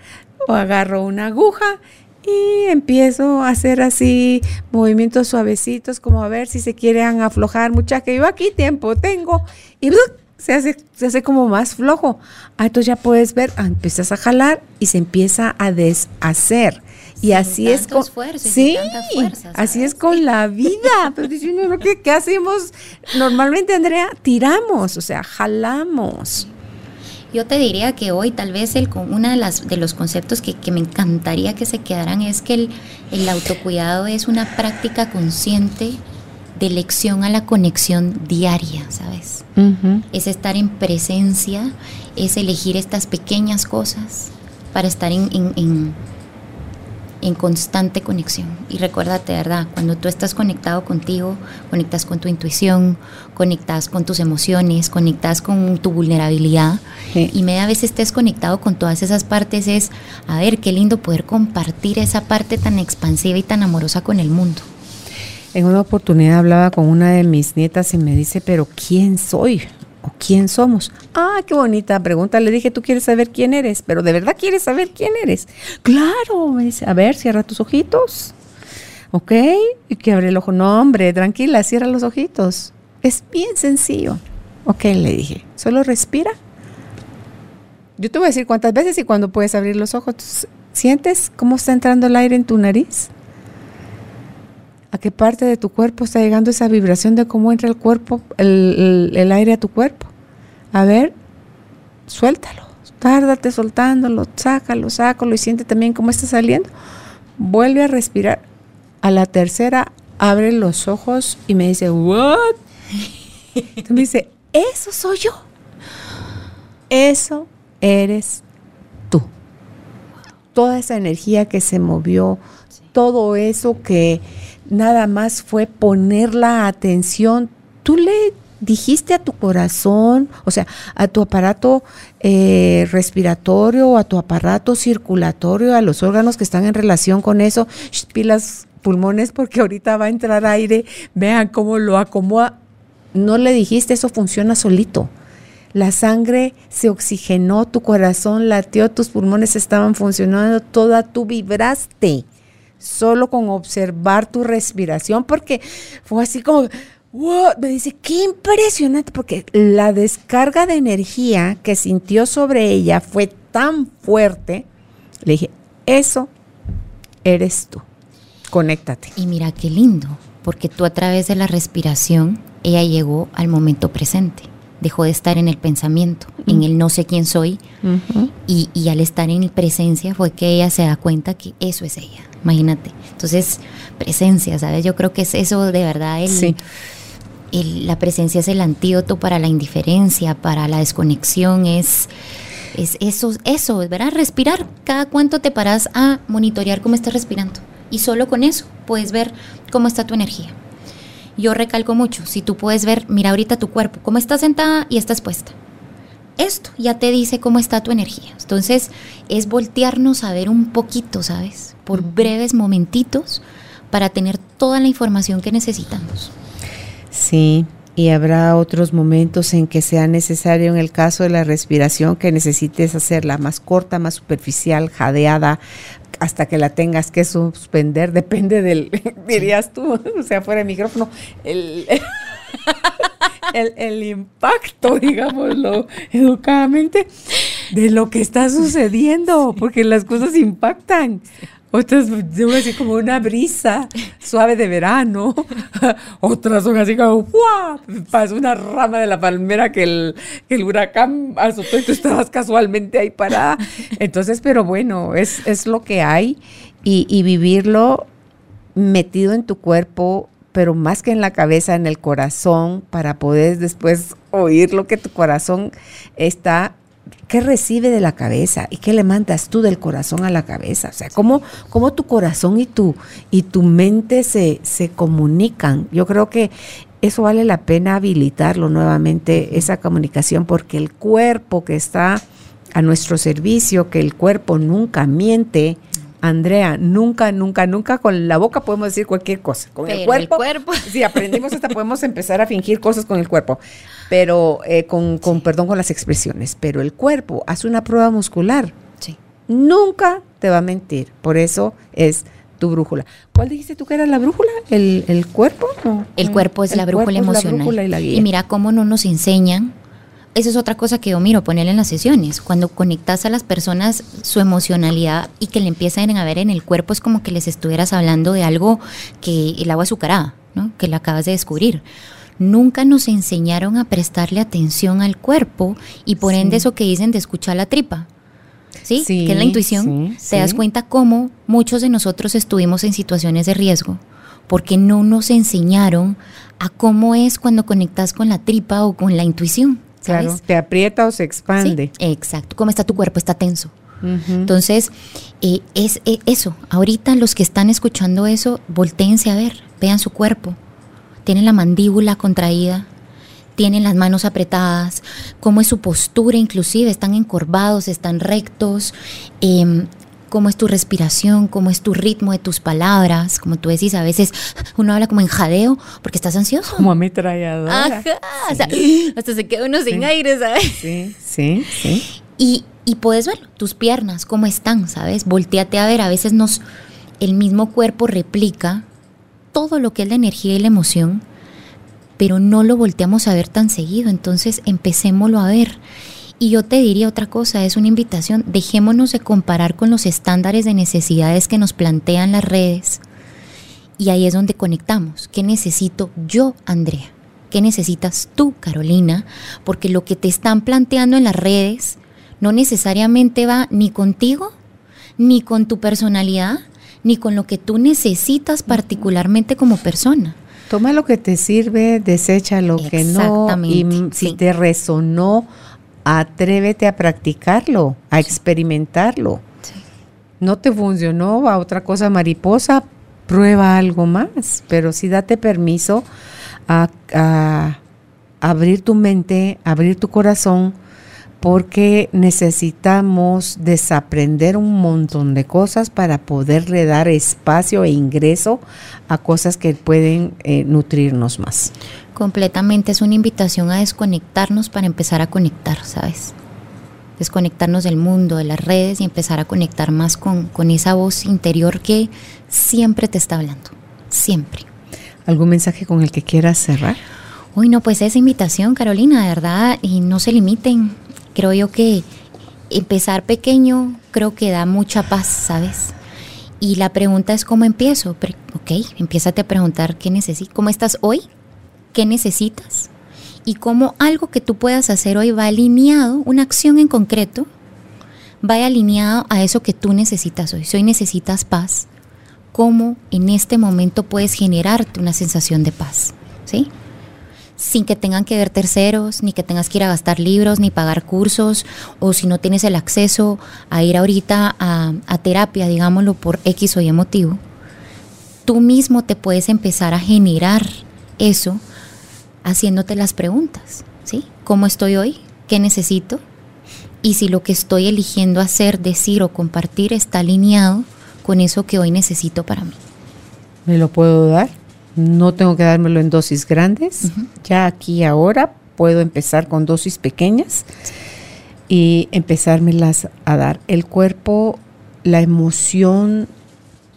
A: o agarro una aguja y empiezo a hacer así movimientos suavecitos, como a ver si se quieren aflojar, muchachos, que yo aquí tiempo tengo, y se hace, se hace como más flojo. Ah, entonces ya puedes ver, ah, empiezas a jalar y se empieza a deshacer. Y así es con sí, así es con la vida. Pero ¿qué, ¿qué hacemos? Normalmente, Andrea, tiramos, o sea, jalamos.
B: Yo te diría que hoy tal vez el, una de, las, de los conceptos que, que me encantaría que se quedaran es que el, el autocuidado es una práctica consciente de lección a la conexión diaria, ¿sabes? Es estar en presencia, es elegir estas pequeñas cosas para estar en, en, en, constante conexión. Y recuérdate, ¿verdad? Cuando tú estás conectado contigo, conectas con tu intuición, conectas con tus emociones, conectas con tu vulnerabilidad. Y media vez estés conectado con todas esas partes es, a ver, qué lindo poder compartir esa parte tan expansiva y tan amorosa con el mundo.
A: En una oportunidad hablaba con una de mis nietas y me dice, pero ¿quién soy? ¿O quién somos? Ah, qué bonita pregunta. Le dije, tú quieres saber quién eres, pero ¿de verdad quieres saber quién eres? Claro, me dice, a ver, cierra tus ojitos. ¿Ok? Y que abre el ojo. No, hombre, tranquila, cierra los ojitos. Es bien sencillo. Ok, le dije, solo respira. Yo te voy a decir cuántas veces y cuándo puedes abrir los ojos. ¿Sientes cómo está entrando el aire en tu nariz? a qué parte de tu cuerpo está llegando esa vibración de cómo entra el cuerpo, el, aire a tu cuerpo. A ver, suéltalo, tárdate soltándolo, sácalo, sácalo y siente también cómo está saliendo. Vuelve a respirar. A la tercera, abre los ojos y me dice, ¿what? Me dice, eso soy yo. Eso eres tú. Toda esa energía que se movió, todo eso que nada más fue poner la atención. Tú le dijiste a tu corazón, o sea, a tu aparato eh, respiratorio, a tu aparato circulatorio, a los órganos que están en relación con eso, pilas pulmones porque ahorita va a entrar aire, vean cómo lo acomoda. No le dijiste, eso funciona solito. La sangre se oxigenó, tu corazón latió, tus pulmones estaban funcionando, toda tú vibraste solo con observar tu respiración, porque fue así como, me dice, qué impresionante, porque la descarga de energía que sintió sobre ella fue tan fuerte. Le dije, eso eres tú, conéctate.
B: Y mira qué lindo, porque tú a través de la respiración, ella llegó al momento presente dejó de estar en el pensamiento, en el no sé quién soy, y, y, al estar en presencia fue que ella se da cuenta que eso es ella, imagínate. Entonces, presencia, ¿sabes? Yo creo que es eso de verdad, el, la presencia es el antídoto para la indiferencia, para la desconexión, es, es eso, eso, ¿verdad? Respirar, cada cuánto te paras a monitorear cómo estás respirando, y solo con eso puedes ver cómo está tu energía yo recalco mucho, si tú puedes ver, mira ahorita tu cuerpo, cómo estás sentada y estás puesta. Esto ya te dice cómo está tu energía. Entonces, es voltearnos a ver un poquito, ¿sabes? Por breves momentitos para tener toda la información que necesitamos.
A: Sí, y habrá otros momentos en que sea necesario, en el caso de la respiración, que necesites hacerla más corta, más superficial, jadeada, hasta que la tengas que suspender, depende del, dirías tú, o sea, fuera de micrófono, el, el, impacto, digámoslo educadamente, de lo que está sucediendo, porque las cosas impactan. Otras son así como una brisa suave de verano. Otras son así como ¡guau! Pasa una rama de la palmera que el, el huracán azotó y tú estabas casualmente ahí parada. Entonces, pero bueno, es, es lo que hay y, y vivirlo metido en tu cuerpo, pero más que en la cabeza, en el corazón, para poder después oír lo que tu corazón está ¿qué recibe de la cabeza y qué le mandas tú del corazón a la cabeza? O sea, ¿cómo, cómo tu corazón y tu, y tu mente se, se comunican? Yo creo que eso vale la pena habilitarlo nuevamente, esa comunicación, porque el cuerpo que está a nuestro servicio, que el cuerpo nunca miente, Andrea, nunca, nunca, nunca con la boca podemos decir cualquier cosa. Con el cuerpo, si aprendimos hasta podemos empezar a fingir cosas con el cuerpo, pero eh, con, perdón con las expresiones. Pero el cuerpo hace una prueba muscular. Sí. Nunca te va a mentir. Por eso es tu brújula. ¿Cuál dijiste tú que era la brújula? ¿El, cuerpo?
B: El cuerpo es la brújula emocional. y mira cómo no nos enseñan eso es otra cosa que yo miro, ponerle en las sesiones. Cuando conectas a las personas su emocionalidad y que le empiezan a ver en el cuerpo, es como que les estuvieras hablando de algo que el agua azucarada, ¿no? que la acabas de descubrir. Nunca nos enseñaron a prestarle atención al cuerpo y por ende eso que dicen de escuchar la tripa. ¿Sí? que es la intuición. te das cuenta cómo muchos de nosotros estuvimos en situaciones de riesgo porque no nos enseñaron a cómo es cuando conectas con la tripa o con la intuición.
A: Claro, te aprieta o se expande.
B: exacto. ¿Cómo está tu cuerpo? Está tenso. Entonces, eh, es eh, eso. Ahorita los que están escuchando eso, volteense a ver, vean su cuerpo. Tienen la mandíbula contraída, tienen las manos apretadas, cómo es su postura inclusive, están encorvados, están rectos, em, cómo es tu respiración, cómo es tu ritmo de tus palabras, como tú decís, a veces uno habla como en jadeo porque estás ansioso.
A: Como ametralladora. Ajá,
B: o sea, hasta se queda uno sin aire, ¿sabes?
A: Sí, sí, sí.
B: Y, y puedes ver tus piernas, cómo están, ¿sabes? Volteate a ver, a veces nos, el mismo cuerpo replica todo lo que es la energía y la emoción, pero no lo volteamos a ver tan seguido, entonces empecémoslo a ver y yo te diría otra cosa, es una invitación, dejémonos de comparar con los estándares de necesidades que nos plantean las redes. Y ahí es donde conectamos. ¿Qué necesito yo, Andrea? ¿Qué necesitas tú, Carolina? Porque lo que te están planteando en las redes no necesariamente va ni contigo, ni con tu personalidad, ni con lo que tú necesitas particularmente como persona.
A: Toma lo que te sirve, desecha lo que no. Y si te resonó atrévete a practicarlo, a experimentarlo. No te funcionó a otra cosa mariposa, prueba algo más, pero sí date permiso a, abrir tu mente, abrir tu corazón, porque necesitamos desaprender un montón de cosas para poderle dar espacio e ingreso a cosas que pueden eh, nutrirnos más.
B: Completamente es una invitación a desconectarnos para empezar a conectar, ¿sabes? Desconectarnos del mundo, de las redes y empezar a conectar más con, con esa voz interior que siempre te está hablando, siempre.
A: ¿Algún mensaje con el que quieras cerrar?
B: Uy, no, pues esa invitación, Carolina, de verdad, y no se limiten. Creo yo que empezar pequeño creo que da mucha paz, ¿sabes? Y la pregunta es cómo empiezo. ok, empiézate a preguntar qué necesitas, cómo estás hoy, qué necesitas y cómo algo que tú puedas hacer hoy va alineado, una acción en concreto, vaya alineado a eso que tú necesitas hoy. Si hoy necesitas paz, ¿cómo en este momento puedes generarte una sensación de paz? ¿Sí? sin que tengan que ver terceros, ni que tengas que ir a gastar libros, ni pagar cursos, o si no tienes el acceso a ir ahorita a, terapia, digámoslo, por X o Y motivo, tú mismo te puedes empezar a generar eso haciéndote las preguntas, ¿sí? ¿Cómo estoy hoy? ¿Qué necesito? Y si lo que estoy eligiendo hacer, decir o compartir está alineado con eso que hoy necesito para mí.
A: ¿Me lo puedo dar? no tengo que dármelo en dosis grandes. Ya aquí ahora puedo empezar con dosis pequeñas y empezármelas a dar. El cuerpo, la emoción,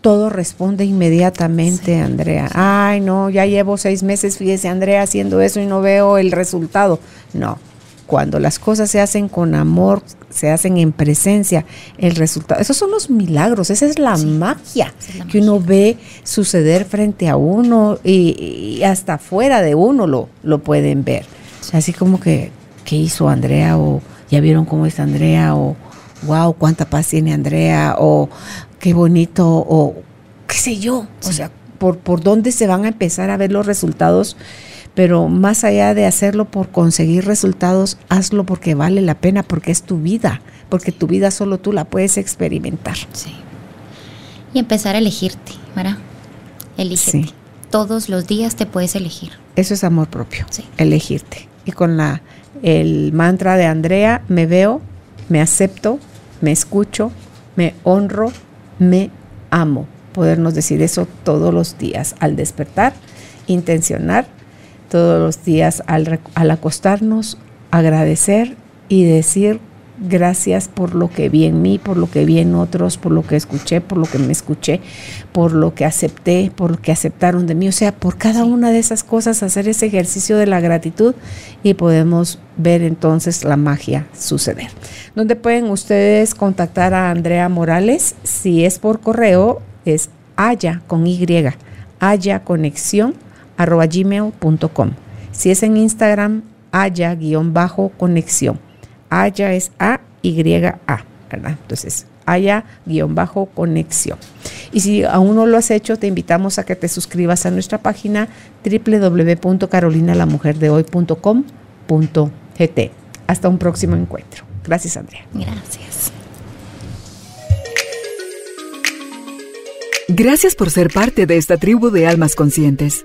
A: todo responde inmediatamente, Andrea. Ay, no, ya llevo seis meses, fíjese, Andrea, haciendo eso y no veo el resultado. No, cuando las cosas se hacen con amor, se hacen en presencia, el resultado, esos son los milagros, esa es la, magia, que uno ve suceder frente a uno y, hasta fuera de uno lo, lo pueden ver. Así como que, ¿qué hizo Andrea? O ya vieron cómo es Andrea, o wow, cuánta paz tiene Andrea, o qué bonito, o qué sé yo. O sea, por, por dónde se van a empezar a ver los resultados pero más allá de hacerlo por conseguir resultados, hazlo porque vale la pena, porque es tu vida, porque tu vida solo tú la puedes experimentar.
B: Sí. Y empezar a elegirte, ¿verdad? Elígete. Todos los días te puedes elegir.
A: Eso es amor propio, sí. elegirte. Y con la el mantra de Andrea, me veo, me acepto, me escucho, me honro, me amo. Podernos decir eso todos los días al despertar, intencionar todos los días al, acostarnos, agradecer y decir gracias por lo que vi en mí, por lo que vi en otros, por lo que escuché, por lo que me escuché, por lo que acepté, por lo que aceptaron de mí. O sea, por cada una de esas cosas hacer ese ejercicio de la gratitud y podemos ver entonces la magia suceder. ¿Dónde pueden ustedes contactar a Andrea Morales? Si es por correo, es haya con Y, haya conexión arroba gmail.com. Si es en Instagram, haya-conexión. Haya es A-Y-A, ¿verdad? Entonces, haya-conexión. Y si aún no lo has hecho, te invitamos a que te suscribas a nuestra página www.carolinalamujerdehoy.com.gt. Hasta un próximo encuentro. Gracias, Andrea.
B: Gracias.
C: Gracias por ser parte de esta tribu de almas conscientes.